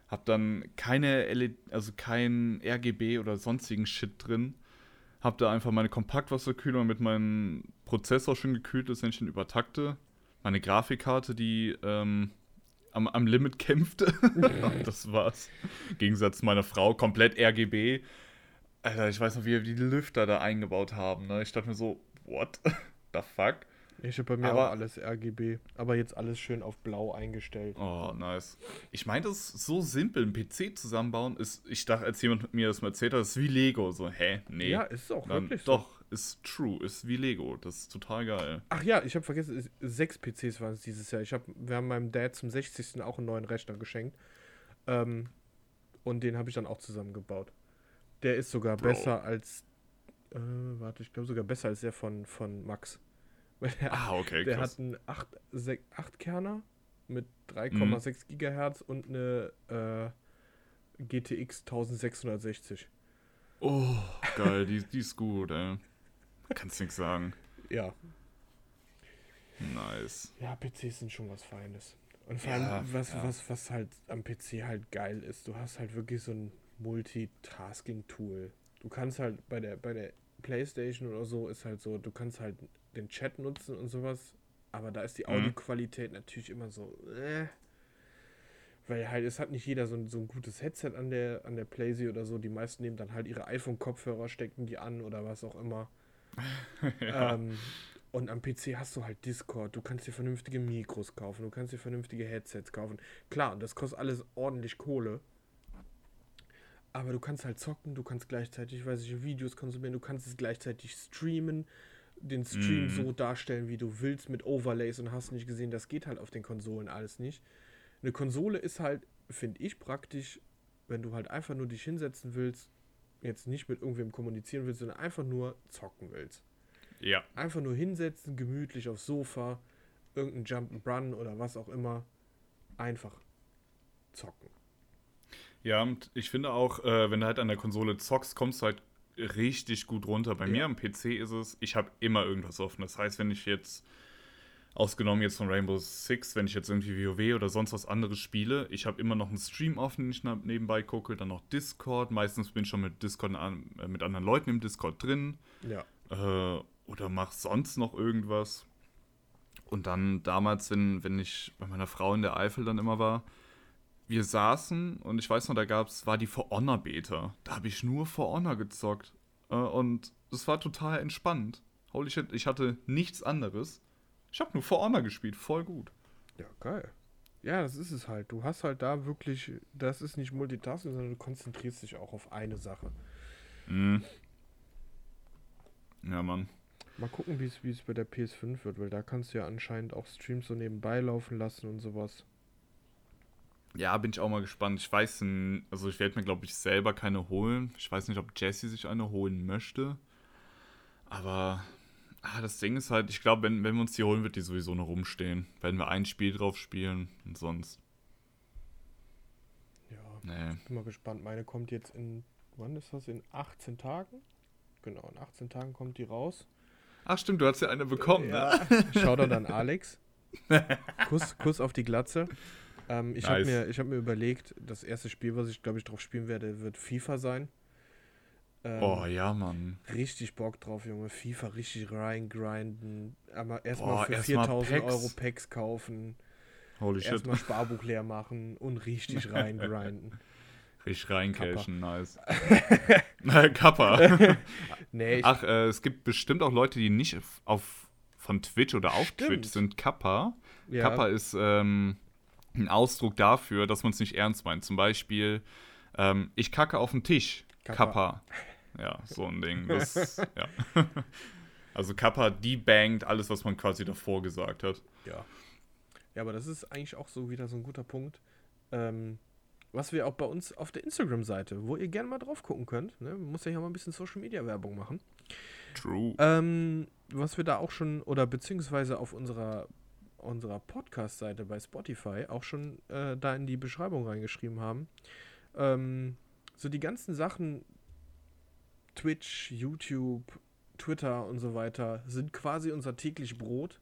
Hab dann keine LED, also kein RGB oder sonstigen Shit drin. Hab da einfach meine Kompaktwasserkühlung mit meinem Prozessor schon gekühlt ist, wenn ich den übertakte. Meine Grafikkarte, die ähm, am, am Limit kämpfte. Das war's. Im Gegensatz meiner Frau, komplett RGB. Alter, ich weiß noch, wie wir die Lüfter da eingebaut haben. Ne? Ich dachte mir so, what the fuck? Ich habe bei mir Aber- auch alles RGB, aber jetzt alles schön auf blau eingestellt. Oh, nice. Ich meine, das ist so simpel. Ein PC zusammenbauen ist, ich dachte, als jemand mir das mal erzählt hat, ist wie Lego. So, hä? Nee. Ja, ist auch Dann, wirklich so. doch, ist true, ist wie Lego. Das ist total geil. Ach ja, ich habe vergessen, es- sechs PCs waren es dieses Jahr. Ich hab, wir haben meinem Dad zum 60. auch einen neuen Rechner geschenkt. Ähm, und den habe ich dann auch zusammengebaut. Der ist sogar Bro. besser als, äh, warte, ich glaube sogar besser als der von, von Max. Der, Ah, okay, der krass. hat einen 8, 8 Kerner mit 3,6 Gigahertz und eine äh, GTX 1660. Oh, geil, die, die ist gut, ey. Kannst nichts sagen. Ja, Nice. Ja, PCs sind schon was Feines. Und vor Ja, allem, was, ja. was, was halt am PC halt geil ist, du hast halt wirklich so ein Multitasking-Tool. Du kannst halt bei der, bei der Playstation oder so ist halt so, du kannst halt den Chat nutzen und sowas, aber da ist die Mhm. Audioqualität natürlich immer so, äh. Weil halt, es hat nicht jeder so ein, so ein gutes Headset an der, an der Playsee oder so. Die meisten nehmen dann halt ihre iPhone-Kopfhörer, stecken die an oder was auch immer. ja. Ähm, und am PC hast du halt Discord, du kannst dir vernünftige Mikros kaufen, du kannst dir vernünftige Headsets kaufen. Klar, das kostet alles ordentlich Kohle. Aber du kannst halt zocken, du kannst gleichzeitig, weiß ich, Videos konsumieren, du kannst es gleichzeitig streamen, den Stream Mhm. so darstellen, wie du willst, mit Overlays und hast nicht gesehen, das geht halt auf den Konsolen alles nicht. Eine Konsole ist halt, finde ich, praktisch, wenn du halt einfach nur dich hinsetzen willst, jetzt nicht mit irgendwem kommunizieren willst, sondern einfach nur zocken willst. ja. Einfach nur hinsetzen, gemütlich aufs Sofa, irgendein Jump'n'Run oder was auch immer. Einfach zocken. Ja, und ich finde auch, äh, wenn du halt an der Konsole zockst, kommst du halt richtig gut runter. Bei Ja. mir am PC ist es, ich habe immer irgendwas offen. Das heißt, wenn ich jetzt, ausgenommen jetzt von Rainbow Six, wenn ich jetzt irgendwie WoW oder sonst was anderes spiele, ich habe immer noch einen Stream offen, den ich nebenbei gucke, dann noch Discord. Meistens bin ich schon mit Discord äh, mit anderen Leuten im Discord drin. Ja. äh, oder mach sonst noch irgendwas. Und dann damals, wenn, wenn ich bei meiner Frau in der Eifel dann immer war, wir saßen und ich weiß noch, da gab's, war die For Honor Beta. Da habe ich nur For Honor gezockt. Äh, und es war total entspannt. Holy shit, ich hatte nichts anderes. Ich habe nur For Honor gespielt, voll gut. Ja, geil. Ja, das ist es halt. Du hast halt da wirklich, das ist nicht Multitasking, sondern du konzentrierst dich auch auf eine Sache. Mhm. Ja, Mann. Mal gucken, wie es bei der PS5 wird, weil da kannst du ja anscheinend auch Streams so nebenbei laufen lassen und sowas. Ja, bin ich auch mal gespannt. Ich weiß, also ich werde mir, glaube ich, selber keine holen. Ich weiß nicht, ob Jesse sich eine holen möchte. Aber ah, das Ding ist halt, ich glaube, wenn, wenn wir uns die holen, wird die sowieso noch rumstehen. Werden wir ein Spiel drauf spielen und sonst. Ja, Nee. bin mal gespannt. Meine kommt jetzt in, wann ist das? In 18 Tagen? Genau, in 18 Tagen kommt die raus. Ach stimmt, du hast ja eine bekommen, ne? Ja. Shoutout an Alex. Kuss, Kuss auf die Glatze. Ähm, ich habe Nice. mir, ich hab mir überlegt, das erste Spiel, was ich glaube ich drauf spielen werde, wird FIFA sein. Ähm, Oh ja, Mann. Richtig Bock drauf, Junge. FIFA richtig reingrinden. Boah, erstmal für erstmal 4000 Packs. Euro Packs kaufen. Holy shit. Erstmal Sparbuch leer machen und richtig reingrinden. Richtig reincashen, nice. Kappa. Nee, Ach, äh, es gibt bestimmt auch Leute, die nicht auf von Twitch oder auf Stimmt. Twitch sind. Kappa. ja, Kappa ist ähm, ein Ausdruck dafür, dass man es nicht ernst meint. Zum Beispiel, ähm, ich kacke auf den Tisch. Kappa. Kappa. Ja, so ein Ding. Das, ja. Also Kappa debankt alles, was man quasi davor gesagt hat. Ja. Ja, aber das ist eigentlich auch so wieder so ein guter Punkt. Ähm, was wir auch bei uns auf der Instagram-Seite, wo ihr gerne mal drauf gucken könnt, ne? man muss ja hier mal ein bisschen Social-Media-Werbung machen. True. Ähm, was wir da auch schon, oder beziehungsweise auf unserer, unserer Podcast-Seite bei Spotify auch schon äh, da in die Beschreibung reingeschrieben haben. Ähm, so die ganzen Sachen, Twitch, YouTube, Twitter und so weiter, sind quasi unser täglich Brot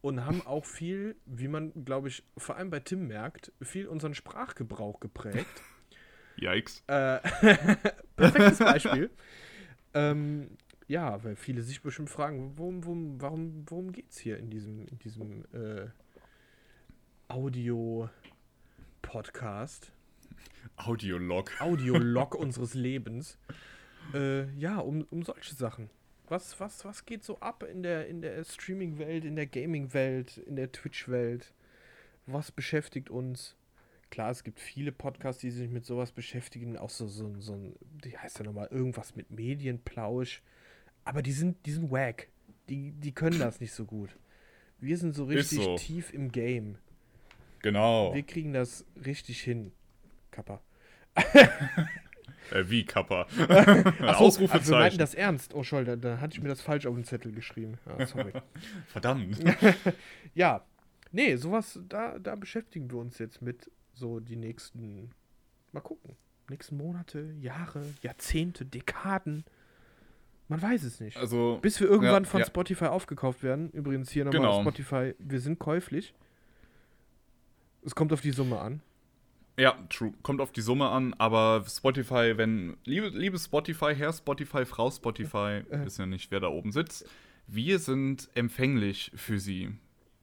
und haben auch viel, wie man, glaube ich, vor allem bei Tim merkt, viel unseren Sprachgebrauch geprägt. Yikes. Äh, perfektes Beispiel. ähm, ja, weil viele sich bestimmt fragen, worum, worum, warum, worum geht es hier in diesem, in diesem äh, Audio-Podcast, Audiolog. Audiolog unseres Lebens. Äh, ja, um, um solche Sachen. Was, was, was geht so ab in der, in der Streaming-Welt, in der Gaming-Welt, in der Twitch-Welt? Was beschäftigt uns? Klar, es gibt viele Podcasts, die sich mit sowas beschäftigen, auch so, so, so ein, die heißt ja nochmal irgendwas mit Medienplausch. Aber die sind, die sind wack. Die, die können das nicht so gut. Wir sind so richtig so. tief im Game. Genau. Wir kriegen das richtig hin. Kappa. Äh, wie Kappa? Achso, also wir meinten Ausrufezeichen. das ernst. Oh, Scholl, da, da hatte ich mir das falsch auf den Zettel geschrieben. Ah, sorry. Verdammt. ja, nee, sowas, da, da beschäftigen wir uns jetzt mit so die nächsten, mal gucken, nächsten Monate, Jahre, Jahrzehnte, Dekaden. Man weiß es nicht. Also, Bis wir irgendwann ja, von ja. Spotify aufgekauft werden. Übrigens hier nochmal Genau. Spotify, wir sind käuflich. Es kommt auf die Summe an. Ja, true. Kommt auf die Summe an, aber Spotify, wenn. Liebe, liebe Spotify, Herr Spotify, Frau Spotify, Äh. wissen ja nicht, wer da oben sitzt. Wir sind empfänglich für Sie.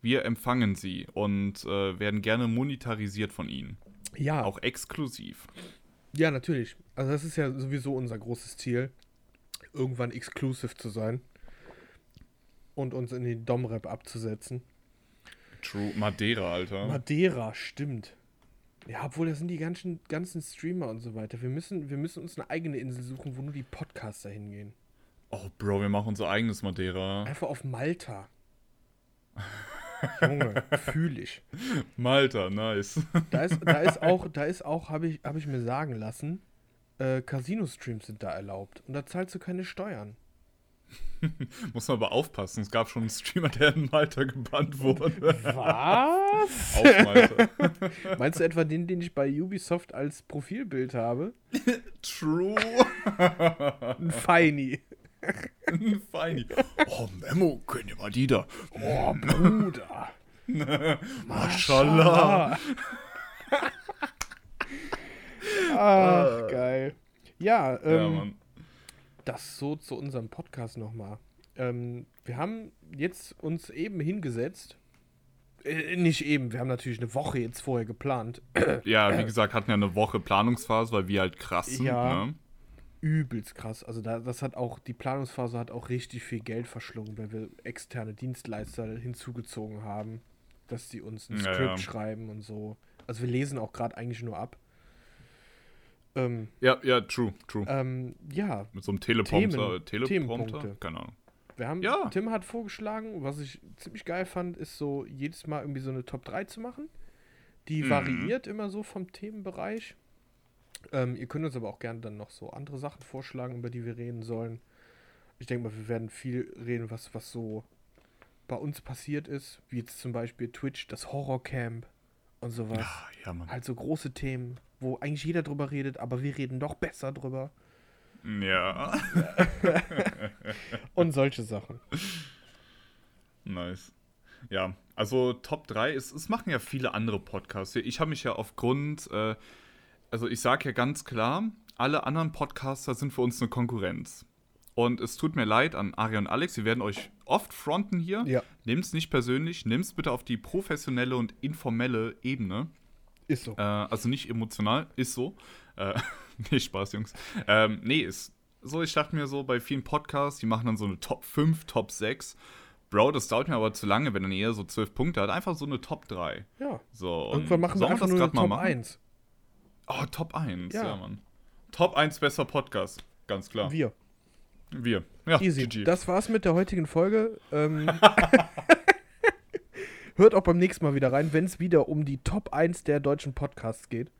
Wir empfangen Sie und äh, werden gerne monetarisiert von Ihnen. Ja, Auch exklusiv. ja, natürlich. Also das ist ja sowieso unser großes Ziel, irgendwann exclusive zu sein und uns in die Dom-Rap abzusetzen. True. Madeira, Alter. Madeira, stimmt. Ja, obwohl das sind die ganzen, ganzen Streamer und so weiter. Wir müssen, wir müssen uns eine eigene Insel suchen, wo nur die Podcaster hingehen. oh, Bro, wir machen unser eigenes Madeira. Einfach auf Malta. Junge, fühl ich. Malta, nice. Da ist, da ist auch, da ist auch, habe ich, hab ich mir sagen lassen, äh, Casino-Streams sind da erlaubt. Und da zahlst du keine Steuern. Muss man aber aufpassen. Es gab schon einen Streamer, der in Malta gebannt wurde. Was? Auf Malta. Meinst du etwa den, den ich bei Ubisoft als Profilbild habe? True. Ein Feini. Ein Feini. Oh, Memo, können ihr mal die da? Oh, Bruder. Mashallah. Ach, geil. Ja, Ja, ähm, Mann. Das so zu unserem Podcast nochmal. Ähm, wir haben jetzt uns eben hingesetzt. Äh, nicht eben, wir haben natürlich eine Woche jetzt vorher geplant. Ja, wie gesagt, hatten ja eine Woche Planungsphase, weil wir halt krass sind. Ja. Ne? Übelst krass. Also da, das hat auch, die Planungsphase hat auch richtig viel Geld verschlungen, weil wir externe Dienstleister hinzugezogen haben, dass die uns ein Ja, Skript ja. schreiben und so. Also wir lesen auch gerade eigentlich nur ab. Ähm, Ja, ja, true, true. ähm, ja, Mit so einem Teleprompter. Themen- Teleprompter? Keine Ahnung. Wir haben, Ja. Tim hat vorgeschlagen, was ich ziemlich geil fand, ist so jedes Mal irgendwie so eine Top 3 zu machen. Die Mhm. variiert immer so vom Themenbereich. Ähm, ihr könnt uns aber auch gerne dann noch so andere Sachen vorschlagen, über die wir reden sollen. Ich denke mal, wir werden viel reden, was, was so bei uns passiert ist, wie jetzt zum Beispiel Twitch, das Horrorcamp und sowas. Ja, ja, Mann. Halt so große Themen, wo eigentlich jeder drüber redet, aber wir reden noch besser drüber. Ja. Und solche Sachen. Nice. Ja, also Top 3, es, es machen ja viele andere Podcasts. Ich habe mich ja aufgrund, äh, also ich sage ja ganz klar, alle anderen Podcaster sind für uns eine Konkurrenz. Und es tut mir leid an Ari und Alex, wir werden euch oft fronten hier. Ja. Nehmt es nicht persönlich, nehmt es bitte auf die professionelle und informelle Ebene. Ist so. Äh, also nicht emotional, ist so. Äh, nee, Spaß, Jungs. Ähm, nee, ist so, ich dachte mir so, bei vielen Podcasts, die machen dann so eine Top 5, Top 6. Bro, das dauert mir aber zu lange, wenn dann eher so 12 Punkte hat. Einfach so eine Top 3. Ja. So, und Irgendwann machen wir sollen einfach nur eine Top 1. Oh, Top 1, ja. Ja. Mann. Top 1 besser Podcast, ganz klar. Wir. Wir. Ja, Easy. GG. Das war's mit der heutigen Folge. Ähm, hört auch beim nächsten Mal wieder rein, wenn es wieder um die Top 1 der deutschen Podcasts geht.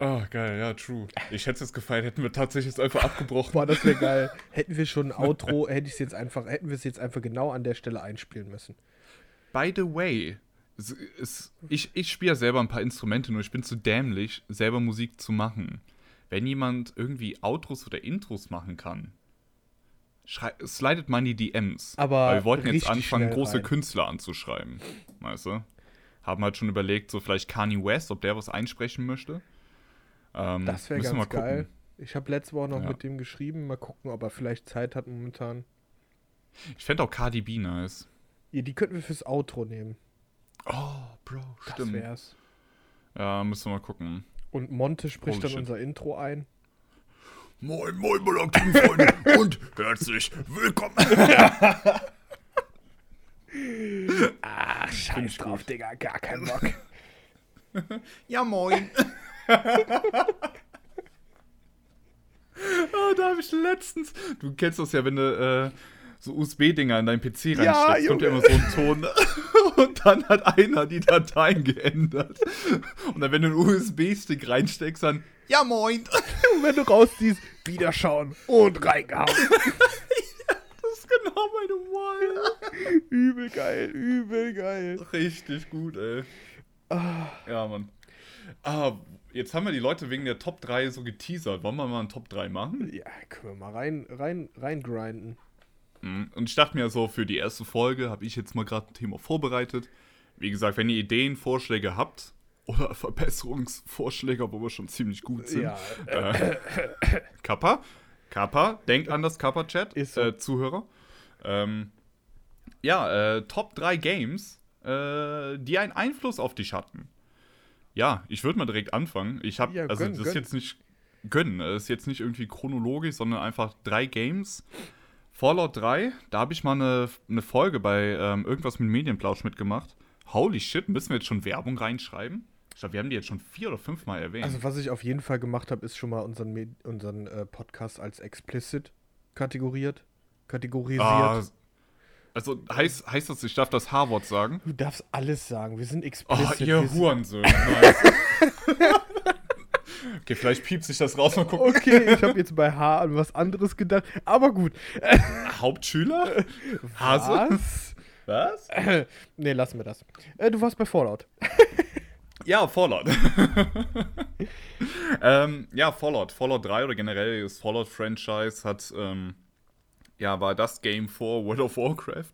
Oh, geil, ja, true. Ich hätte es gefeiert, hätten wir tatsächlich jetzt einfach abgebrochen. Boah, das wäre geil. Hätten wir schon ein Outro, hätte ich jetzt einfach, hätten wir es jetzt einfach genau an der Stelle einspielen müssen. By the way, es, es, ich, ich spiele ja selber ein paar Instrumente, nur ich bin zu dämlich, selber Musik zu machen. Wenn jemand irgendwie Outros oder Intros machen kann, slidet mal in die DMs. Aber Weil wir wollten jetzt anfangen, große rein. Künstler anzuschreiben. Weißt du? Haben halt schon überlegt, so vielleicht Kanye West, ob der was einsprechen möchte. Ähm, Das wäre ganz mal geil. Ich habe letzte Woche noch Ja. mit dem geschrieben. Mal gucken, ob er vielleicht Zeit hat momentan. Ich fände auch Cardi B nice. Ja, die könnten wir fürs Outro nehmen. Oh, Bro, Das stimmt. wär's. Ja, müssen wir mal gucken. Und Monte spricht Holy dann shit. unser Intro ein. Moin, moin, meine aktiven Freunde und herzlich willkommen. Ah, scheiß drauf, Digga. Gar kein Bock. Ja, moin. oh, da habe ich letztens. Du kennst das ja, wenn du äh, so USB-Dinger in deinen PC Ja, reinsteckst, kommt ja immer so ein Ton. Und dann hat einer die Dateien geändert. Und dann, wenn du einen USB-Stick reinsteckst, dann. Ja, moin. Und wenn du rausziehst, wieder schauen und reingehauen. Das ist genau meine Wall. übel geil, übel geil. Richtig gut, ey. Ah, Ja, Mann. Ah, jetzt haben wir die Leute wegen der Top 3 so geteasert. Wollen wir mal einen Top 3 machen? ja, können wir mal rein, rein, rein grinden. Mhm. Und ich dachte mir so, für die erste Folge habe ich jetzt mal gerade ein Thema vorbereitet. Wie gesagt, wenn ihr Ideen, Vorschläge habt oder Verbesserungsvorschläge, wo wir schon ziemlich gut sind. Ja, Äh, Kappa, Kappa, denkt an das Kappa-Chat, Ist so. äh, Zuhörer. Ähm, ja, äh, Top 3 Games, äh, die einen Einfluss auf dich hatten. ja, ich würde mal direkt anfangen. Ich habe, Ja, also gönn, das ist gönn. jetzt nicht gönnen, das ist jetzt nicht irgendwie chronologisch, sondern einfach drei Games. Fallout 3, da habe ich mal eine, eine Folge bei ähm, irgendwas mit Medienplausch mitgemacht. Holy shit, müssen wir jetzt schon Werbung reinschreiben? Ich glaube, wir haben die jetzt schon vier oder fünfmal erwähnt. Also, was ich auf jeden Fall gemacht habe, ist schon mal unseren, Med unseren äh, Podcast als explicit kategoriert. Kategorisiert. Ah, also heißt, heißt das, ich darf das H-Wort sagen? Du darfst alles sagen. Wir sind Oh, explicit. ihr wir sind- Hurensöhne. Okay, vielleicht piept sich das raus, mal gucken. Okay, ich habe jetzt bei H an was anderes gedacht. Aber gut. Hauptschüler? Hase? Was? Was? nee, lassen wir das. Äh, du warst bei Fallout. Ja, Fallout. ähm, ja, Fallout. Fallout 3 oder generell das Fallout-Franchise hat, ähm, ja, war das Game vor World of Warcraft,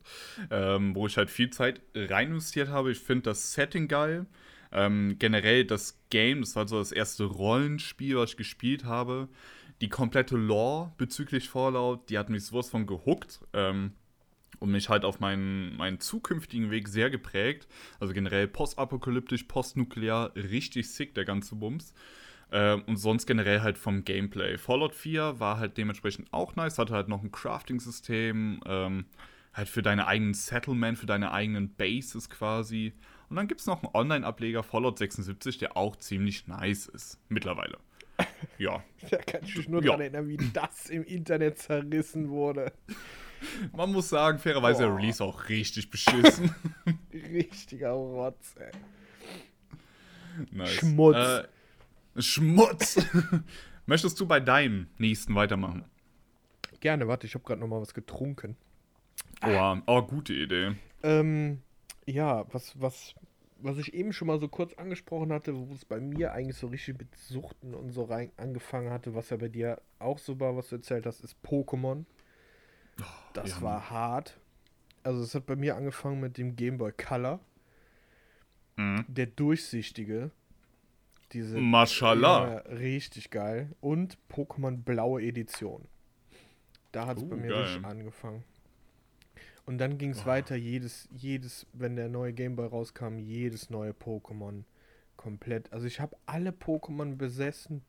ähm, wo ich halt viel Zeit rein investiert habe. Ich finde das Setting geil. Ähm, generell das Game, das war so das erste Rollenspiel, was ich gespielt habe. Die komplette Lore bezüglich Fallout, die hat mich sowas von gehuckt. Ähm, und mich halt auf meinen, meinen zukünftigen Weg sehr geprägt. Also generell postapokalyptisch, postnuklear, richtig sick, der ganze Bums. Ähm, und sonst generell halt vom Gameplay. Fallout 4 war halt dementsprechend auch nice, hatte halt noch ein Crafting-System, ähm, halt für deine eigenen Settlement, für deine eigenen Bases quasi. Und dann gibt es noch einen Online-Ableger, Fallout 76, der auch ziemlich nice ist, mittlerweile. Ja, Da kann ich mich nur Ja. daran erinnern, wie das im Internet zerrissen wurde. man muss sagen, fairerweise der. Release auch richtig beschissen. Richtiger Rotz, ey. Nice. Schmutz. Äh, Schmutz. Möchtest du bei deinem nächsten weitermachen? Gerne, warte, ich habe gerade noch mal was getrunken. Oh, oh, gute Idee. Ähm, ja, was, was, was ich eben schon mal so kurz angesprochen hatte, wo es bei mir eigentlich so richtig mit Suchten und so rein angefangen hatte, was ja bei dir auch so war, was du erzählt hast, ist Pokémon. Das ja, war hart. Also es hat bei mir angefangen mit dem Game Boy Color, Mhm. der durchsichtige. Diese Mashallah. Ja, richtig geil. Und Pokémon Blaue Edition. Da hat es Uh, bei mir geil. richtig angefangen. Und dann ging es weiter, jedes, jedes, wenn der neue Gameboy rauskam, jedes neue Pokémon komplett. Also ich habe alle Pokémon besessen,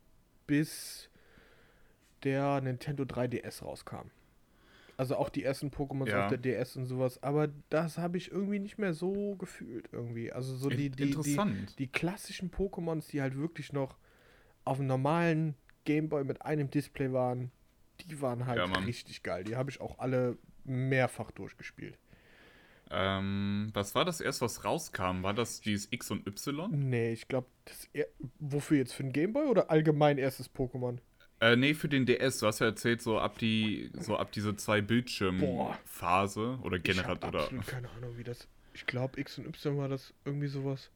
bis der Nintendo 3DS rauskam. Also auch die ersten Pokémon Ja. auf der DS und sowas. Aber das habe ich irgendwie nicht mehr so gefühlt irgendwie. Also so die, die, die, die klassischen Pokémons, die halt wirklich noch auf einem normalen Gameboy mit einem Display waren, die waren halt Ja, richtig geil. Die habe ich auch alle mehrfach durchgespielt. Ähm, was war das erst, was rauskam? War das dieses X und Y? Nee, ich glaube, das wofür jetzt für ein Gameboy oder allgemein erstes Pokémon? Äh, nee, für den DS. Du hast ja erzählt, so ab die, so ab diese zwei. Bildschirmphase oder Ich generell habe oder. keine Ahnung, wie das. Ich glaube, X und Y war das irgendwie sowas.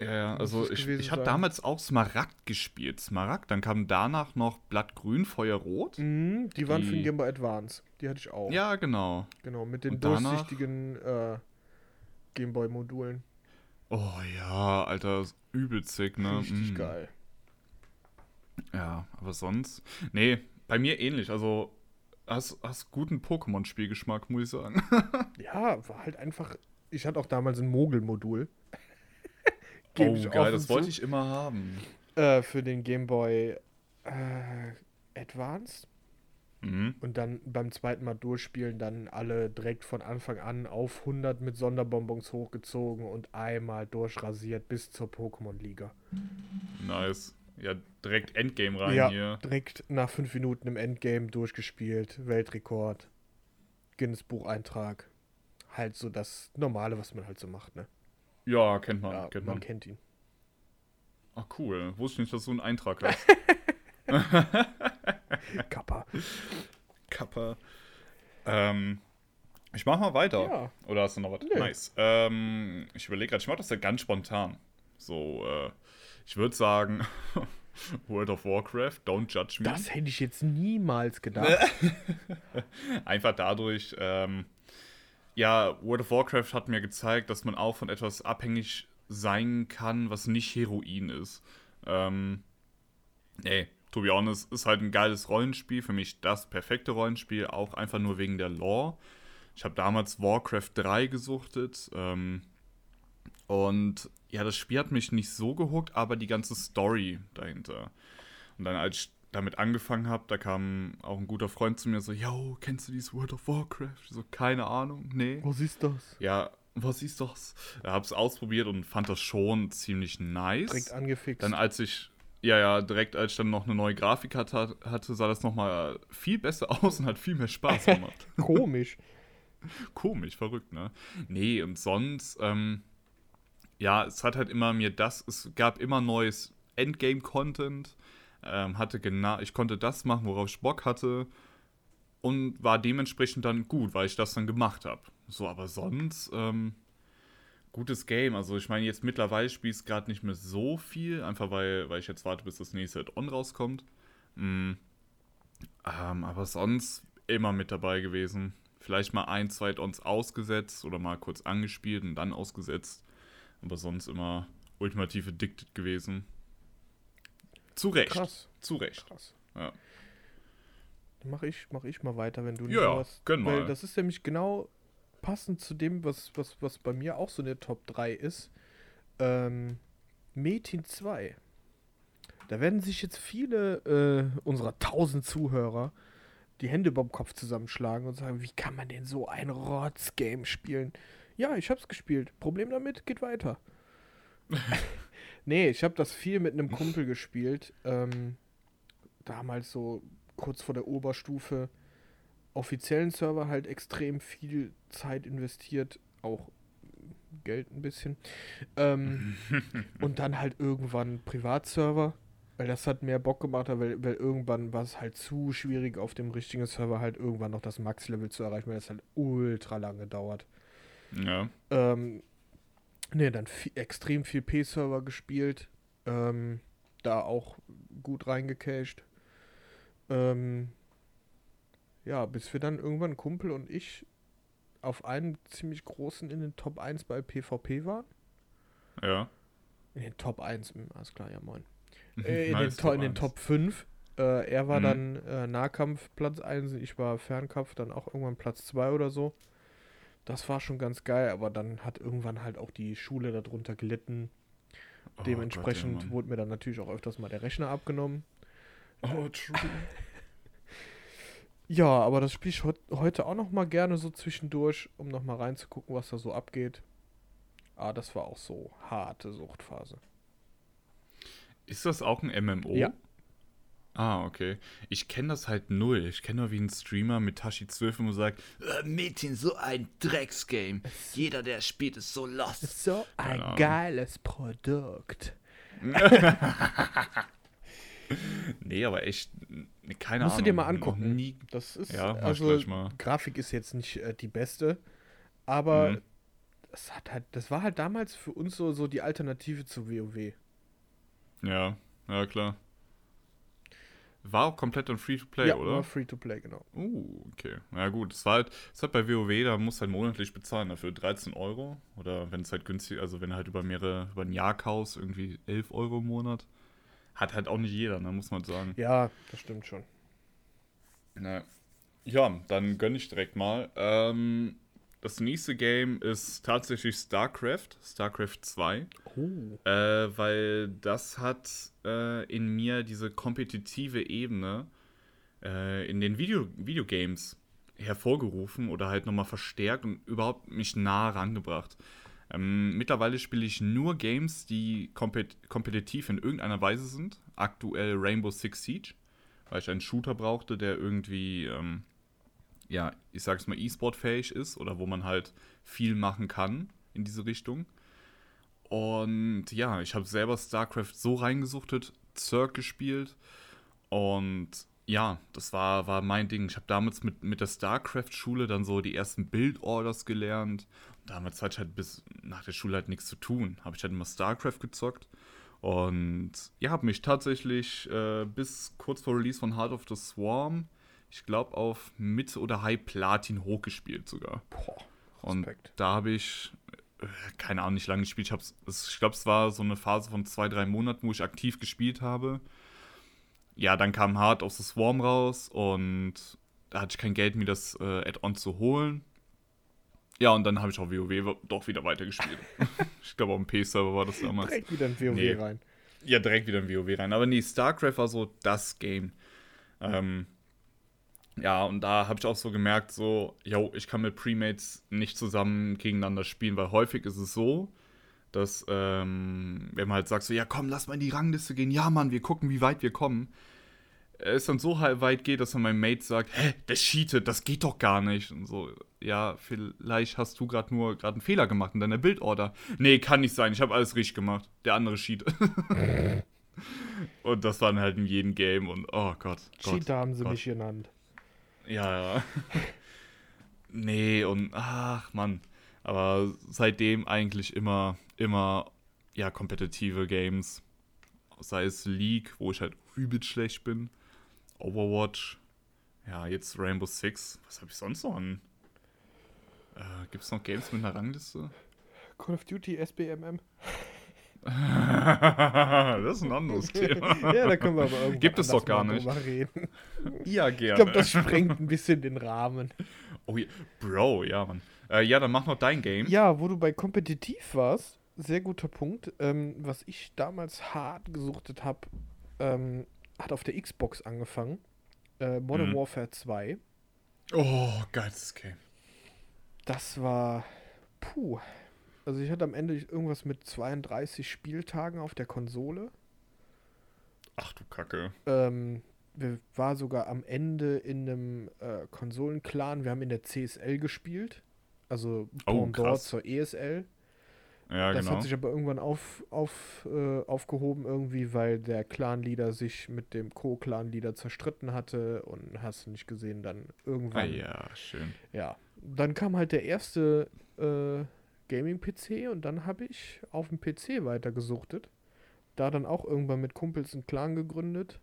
Ja, ja, also ich, ich habe damals auch Smaragd gespielt. Smaragd, dann kam danach noch Blattgrün, Feuerrot. Mhm, die waren für den Die- Game Boy Advance. Die hatte ich auch. Ja, genau. Genau, mit den durchsichtigen äh, Game Boy Modulen. Oh ja, Alter, übelst sick, ne? Richtig Mm. geil. Ja, aber sonst. Nee, bei mir ähnlich. Also, hast, hast guten Pokémon-Spielgeschmack, muss ich sagen. Ja, war halt einfach. Ich hatte auch damals ein Mogel-Modul. Oh, Geb ich geil, das wollte ich immer haben. Äh, für den Game Boy äh, Advance. Mhm. Und dann beim zweiten Mal durchspielen, dann alle direkt von Anfang an auf 100 mit Sonderbonbons hochgezogen und einmal durchrasiert bis zur Pokémon-Liga. Nice. Ja, direkt Endgame rein ja, hier. direkt nach fünf Minuten im Endgame durchgespielt. Weltrekord. Guinness-Bucheintrag. Halt so das Normale, was man halt so macht, ne? Ja, kennt man, Ja, kennt man man. kennt ihn. Ach cool. Wusste nicht, dass du einen Eintrag hast. Kappa. Kappa. Ähm, ich mach mal weiter. Ja. Oder hast du noch was? Nö. Nice. Ähm, ich überlege gerade, ich mach das ja ganz spontan. So, äh, ich würde sagen, World of Warcraft, don't judge me. Das hätte ich jetzt niemals gedacht. Einfach dadurch, ähm, ja, World of Warcraft hat mir gezeigt, dass man auch von etwas abhängig sein kann, was nicht Heroin ist. Ähm, nee, to be honest, ist halt ein geiles Rollenspiel. Für mich das perfekte Rollenspiel, auch einfach nur wegen der Lore. Ich habe damals Warcraft 3 gesuchtet. Ähm, Und ja, das Spiel hat mich nicht so gehuckt, aber die ganze Story dahinter. Und dann, als damit angefangen habe, da kam auch ein guter Freund zu mir so, yo, kennst du dieses World of Warcraft? Ich so, keine Ahnung, nee. Was ist das? Ja, was ist das? Ich hab's ausprobiert und fand das schon ziemlich nice. Direkt angefixt. Dann als ich, ja, ja, direkt als ich dann noch eine neue Grafik hatte, hatte sah das nochmal viel besser aus und hat viel mehr Spaß gemacht. Komisch. Komisch, verrückt, ne? Nee, und sonst, ähm, ja, es hat halt immer mir das, es gab immer neues Endgame-Content, ähm, hatte genau, ich konnte das machen, worauf ich Bock hatte und war dementsprechend dann gut, weil ich das dann gemacht habe. So, aber sonst, ähm, gutes Game. Also ich meine, jetzt mittlerweile spiele ich gerade nicht mehr so viel, einfach weil, weil ich jetzt warte, bis das nächste Add-on rauskommt. Mm. Ähm, aber sonst immer mit dabei gewesen. Vielleicht mal ein, zwei Add-ons ausgesetzt oder mal kurz angespielt und dann ausgesetzt. Aber sonst immer ultimativ addicted gewesen. Zu Recht. Krass. Zu Recht. Krass. Ja. Dann mach ich, mach ich mal weiter, wenn du nicht Ja, ja, was. gönn weil mal. das ist nämlich genau passend zu dem, was, was, was bei mir auch so eine Top 3 ist. Ähm, Metin 2. Da werden sich jetzt viele äh, unserer 1000 Zuhörer die Hände über dem Kopf zusammenschlagen und sagen, wie kann man denn so ein Rotz-Game spielen? Ja, ich hab's gespielt. Problem damit, geht weiter. nee, ich habe das viel mit einem Kumpel gespielt. Ähm, damals so kurz vor der Oberstufe offiziellen Server halt extrem viel Zeit investiert, auch Geld ein bisschen. Ähm, und dann halt irgendwann Privatserver, weil das hat mehr Bock gemacht, weil, weil irgendwann war es halt zu schwierig, auf dem richtigen Server halt irgendwann noch das Max-Level zu erreichen, weil das halt ultra lange dauert. Ja. Ähm, ne, dann viel, extrem viel P-Server gespielt. Ähm, da auch gut reingecached. Ähm, ja, bis wir dann irgendwann Kumpel und ich auf einem ziemlich großen in den Top 1 bei PvP waren. Ja. In den Top 1, hm, alles klar, ja moin. Äh, in, den Nice, to in den 1. Top 5. Äh, er war Mhm. dann äh, Nahkampf Platz 1, ich war Fernkampf dann auch irgendwann Platz 2 oder so. Das war schon ganz geil, aber dann hat irgendwann halt auch die Schule darunter gelitten. Oh Dementsprechend Gott, ja, wurde mir dann natürlich auch öfters mal der Rechner abgenommen. Oh, true. Ja, aber das spiele ich heut, heute auch noch mal gerne so zwischendurch, um noch mal reinzugucken, was da so abgeht. Ah, das war auch so harte Suchtphase. Ist das auch ein MMO? Ja. Ah, okay. Ich kenne das halt null. Ich kenne nur wie ein Streamer mit Tashi 12 immer sagt, Äh, Mädchen, so ein Drecksgame. Jeder, der spielt, ist so lost. So ein geiles Produkt. nee, aber echt, keine Musst Ahnung. du dir mal angucken. Nie, Das ist Ja, also. Grafik ist jetzt nicht äh, die beste, aber Mhm. das hat halt, das war halt damals für uns so, so die Alternative zu WoW. ja, ja, klar. War auch komplett ein Free-to-Play, ja, oder? war free to play, genau. Uh, okay. Ja gut, es war halt, es hat bei WoW, da musst du halt monatlich bezahlen dafür 13 Euro. Oder wenn es halt günstig, also wenn du halt über mehrere, über ein Jahr kaufst, irgendwie 11 Euro im Monat. Hat halt auch nicht jeder, ne, muss man sagen. Ja, das stimmt schon. Na, ja, dann gönne ich direkt mal. Ähm, das nächste Game ist tatsächlich StarCraft, StarCraft 2. Oh. Äh, weil das hat äh, in mir diese kompetitive Ebene äh, in den Video Videogames hervorgerufen oder halt nochmal verstärkt und überhaupt mich nah rangebracht. Ähm, mittlerweile spiele ich nur Games, die kompet kompetitiv in irgendeiner Weise sind. Aktuell Rainbow Six Siege, weil ich einen Shooter brauchte, der irgendwie, ähm, ja, ich sag's mal, E-Sport-fähig ist oder wo man halt viel machen kann in diese Richtung. Und ja, ich habe selber StarCraft so reingesuchtet, Zerg gespielt. Und ja, das war, war mein Ding. Ich habe damals mit, mit der StarCraft-Schule dann so die ersten Build-Orders gelernt. Damals hatte ich halt bis nach der Schule halt nichts zu tun. Habe ich halt immer StarCraft gezockt. Und ja, habe mich tatsächlich äh, bis kurz vor Release von Heart of the Swarm, ich glaube, auf Mitte oder High Platin hochgespielt sogar. Boah, Und Respekt. da habe ich, äh, keine Ahnung, nicht lange gespielt. Ich, ich glaube, es war so eine Phase von zwei, drei Monaten, wo ich aktiv gespielt habe. Ja, dann kam Heart of the Swarm raus und da hatte ich kein Geld, mir das äh, Add-on zu holen. Ja, und dann habe ich auch WoW doch wieder weitergespielt. ich glaube, auf dem P-Server war das damals. Direkt wieder ein WoW Nee. rein. Ja, direkt wieder in WoW rein. Aber nee, StarCraft war so das Game. Ähm, ja, und da habe ich auch so gemerkt, so, yo, ich kann mit Premates nicht zusammen gegeneinander spielen, weil häufig ist es so, dass, ähm, wenn man halt sagt, so, ja, komm, lass mal in die Rangliste gehen, ja, Mann, wir gucken, wie weit wir kommen. Es dann so halt weit geht, dass dann mein Mate sagt, hä, der cheatet, das geht doch gar nicht. Und so, ja, vielleicht hast du gerade nur gerade einen Fehler gemacht in deiner Bildorder. Nee, kann nicht sein, ich habe alles richtig gemacht. Der andere cheatet. und das war dann halt in jedem Game und oh Gott. Gott Cheater haben sie Gott. mich genannt. Ja, ja. nee, und ach Mann. Aber seitdem eigentlich immer, immer, ja, kompetitive Games. Sei es League, wo ich halt übelst schlecht bin. Overwatch. Ja, jetzt Rainbow Six. Was habe ich sonst noch an? Äh, Gibt es noch Games mit einer Rangliste? Call of Duty SBMM. das ist ein anderes Thema. ja, da können wir aber irgendwann Gibt es doch gar nicht. Reden. Ja, Ich gerne. glaube, das sprengt ein bisschen den Rahmen. oh, ja. Bro, ja, Mann. Äh, ja, dann mach noch dein Game. Ja, wo du bei kompetitiv warst, sehr guter Punkt. Ähm, was ich damals hart gesuchtet habe, ähm, hat auf der Xbox angefangen. Äh, Modern Mhm. Warfare 2. Oh, geiles Game. Das war. Puh. Also ich hatte am Ende irgendwas mit 32 Spieltagen auf der Konsole. Ach du Kacke. Ähm, wir war sogar am Ende in einem äh, Konsolenclan. Wir haben in der CSL gespielt. Also Oh, Pendant krass. zur ESL. Ja, das genau. hat sich aber irgendwann auf, auf, äh, aufgehoben irgendwie, weil der Clan-Leader sich mit dem Co-Clan-Leader zerstritten hatte und hast du nicht gesehen, dann Ah, irgendwann. ja, schön. Ja. Dann kam halt der erste äh, Gaming-PC und dann habe ich auf dem PC weitergesuchtet. Da dann auch irgendwann mit Kumpels einen Clan gegründet.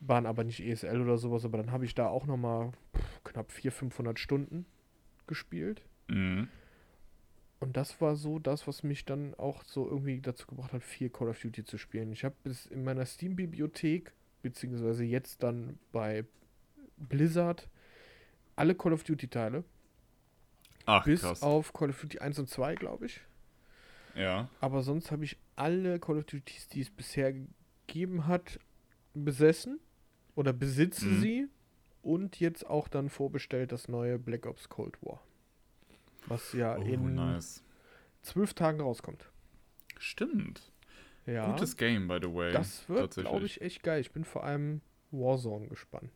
Waren aber nicht ESL oder sowas, aber dann habe ich da auch nochmal knapp 400, 500 Stunden gespielt. Mhm. Und das war so das, was mich dann auch so irgendwie dazu gebracht hat, viel Call of Duty zu spielen. Ich habe bis in meiner Steam-Bibliothek, beziehungsweise jetzt dann bei Blizzard, alle Call of Duty-Teile, Ach, bis krass. auf Call of Duty 1 und 2, glaube ich. Ja. Aber sonst habe ich alle Call of Duties, die es bisher gegeben hat, besessen oder besitze Mhm. sie und jetzt auch dann vorbestellt das neue Black Ops Cold War. Was ja Oh, in nice. zwölf Tagen rauskommt. Stimmt. Ja. Gutes Game, by the way. Das wird, glaube ich, echt geil. Ich bin vor allem Warzone gespannt.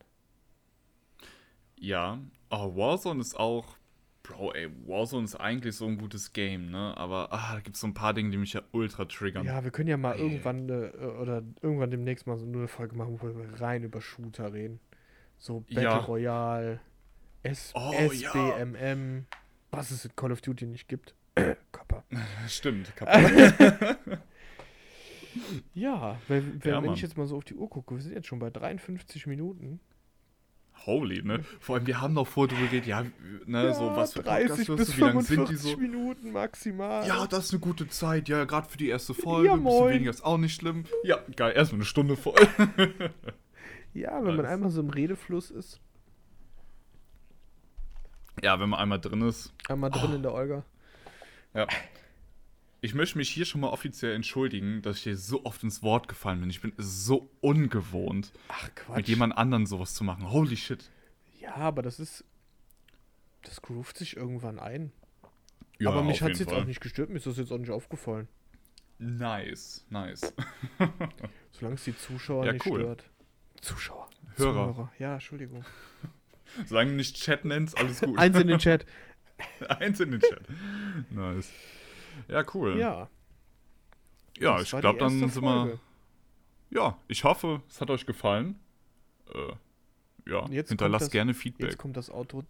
Ja. Oh, Warzone ist auch. Bro, ey, Warzone ist eigentlich so ein gutes Game, ne? Aber ah, da gibt es so ein paar Dinge, die mich ja ultra triggern. Ja, wir können ja mal Ey. irgendwann äh, oder irgendwann demnächst mal so eine Folge machen, wo wir rein über Shooter reden. So Battle Ja. Royale, S Oh, ja. SBMM, was es in Call of Duty nicht gibt. Kappa. Stimmt. kaputt. Ja, weil, wenn, Ja, wenn ich jetzt mal so auf die Uhr gucke, wir sind jetzt schon bei 53 Minuten. Holy, ne? Vor allem, wir haben noch vorher drüber geredet, ja, ne, so was für 30 Podcasts hörst bis du, wie lang sind 45 die so? Minuten maximal. Ja, das ist eine gute Zeit. Ja, gerade für die erste Folge. Ja, ein bisschen weniger ist auch nicht schlimm. Ja, geil. Erstmal eine Stunde voll. Ja, wenn man Nice. einmal so im Redefluss ist, ja, wenn man einmal drin ist. einmal drin in der Olga. Ja. Ich möchte mich hier schon mal offiziell entschuldigen, dass ich hier so oft ins Wort gefallen bin. Ich bin so ungewohnt, Ach mit jemand anderen sowas zu machen. Holy shit. Ja, aber das ist. Das groovt sich irgendwann ein. Ja, aber mich hat es jetzt Fall. auch nicht gestört, mir ist das jetzt auch nicht aufgefallen. Nice, nice. Solange es die Zuschauer Ja, nicht cool. stört. Zuschauer. Hörer. Zuhörer. Ja, Entschuldigung. Solange du nicht Chat nennst, alles gut. Eins in den Chat. Eins in den Chat. Nice. Ja, cool. Ja. Ja, das ich glaube, dann sind wir. Ja, ich hoffe, es hat euch gefallen. Äh, ja, Jetzt hinterlasst das- gerne Jetzt Feedback. kommt das Outro.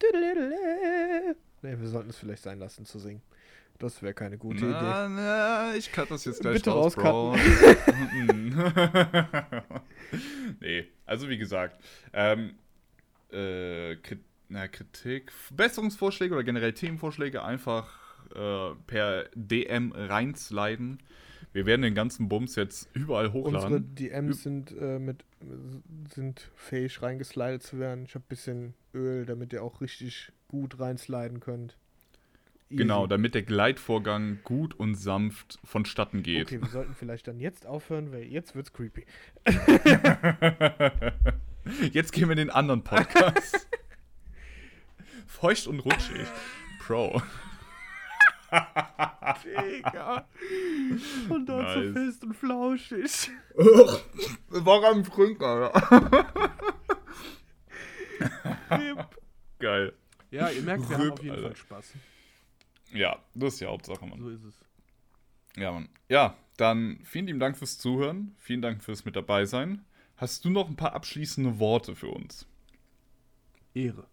Ne, wir sollten es vielleicht sein lassen zu singen. Das wäre keine gute Idee. Na, na, ich cut das jetzt gleich Bitte raus, Bro. nee, also wie gesagt, ähm, äh, Kri na, Kritik, Besserungsvorschläge oder generell Themenvorschläge einfach äh, per DM reinsliden. Wir werden den ganzen Bums jetzt überall Unsere hochladen. DMs sind, äh, mit, sind fähig reingeslidet zu werden. Ich habe ein bisschen Öl, damit ihr auch richtig gut reinsliden könnt. Genau, Easy. damit der Gleitvorgang gut und sanft vonstatten geht. Okay, wir sollten vielleicht dann jetzt aufhören, weil jetzt wird's creepy. Jetzt gehen wir in den anderen Podcast. Feucht und rutschig. Pro. Digga. Und dort so Nice. fest und flauschig. War am Frünker, Geil. Ja, ihr merkt, wir haben Rüb, auf jeden Alter. Fall Spaß. Ja, das ist die Hauptsache, Mann. So ist es. Ja, Mann. Ja, dann vielen lieben Dank fürs Zuhören. Vielen Dank fürs mit dabei sein. Hast du noch ein paar abschließende Worte für uns? Ehre.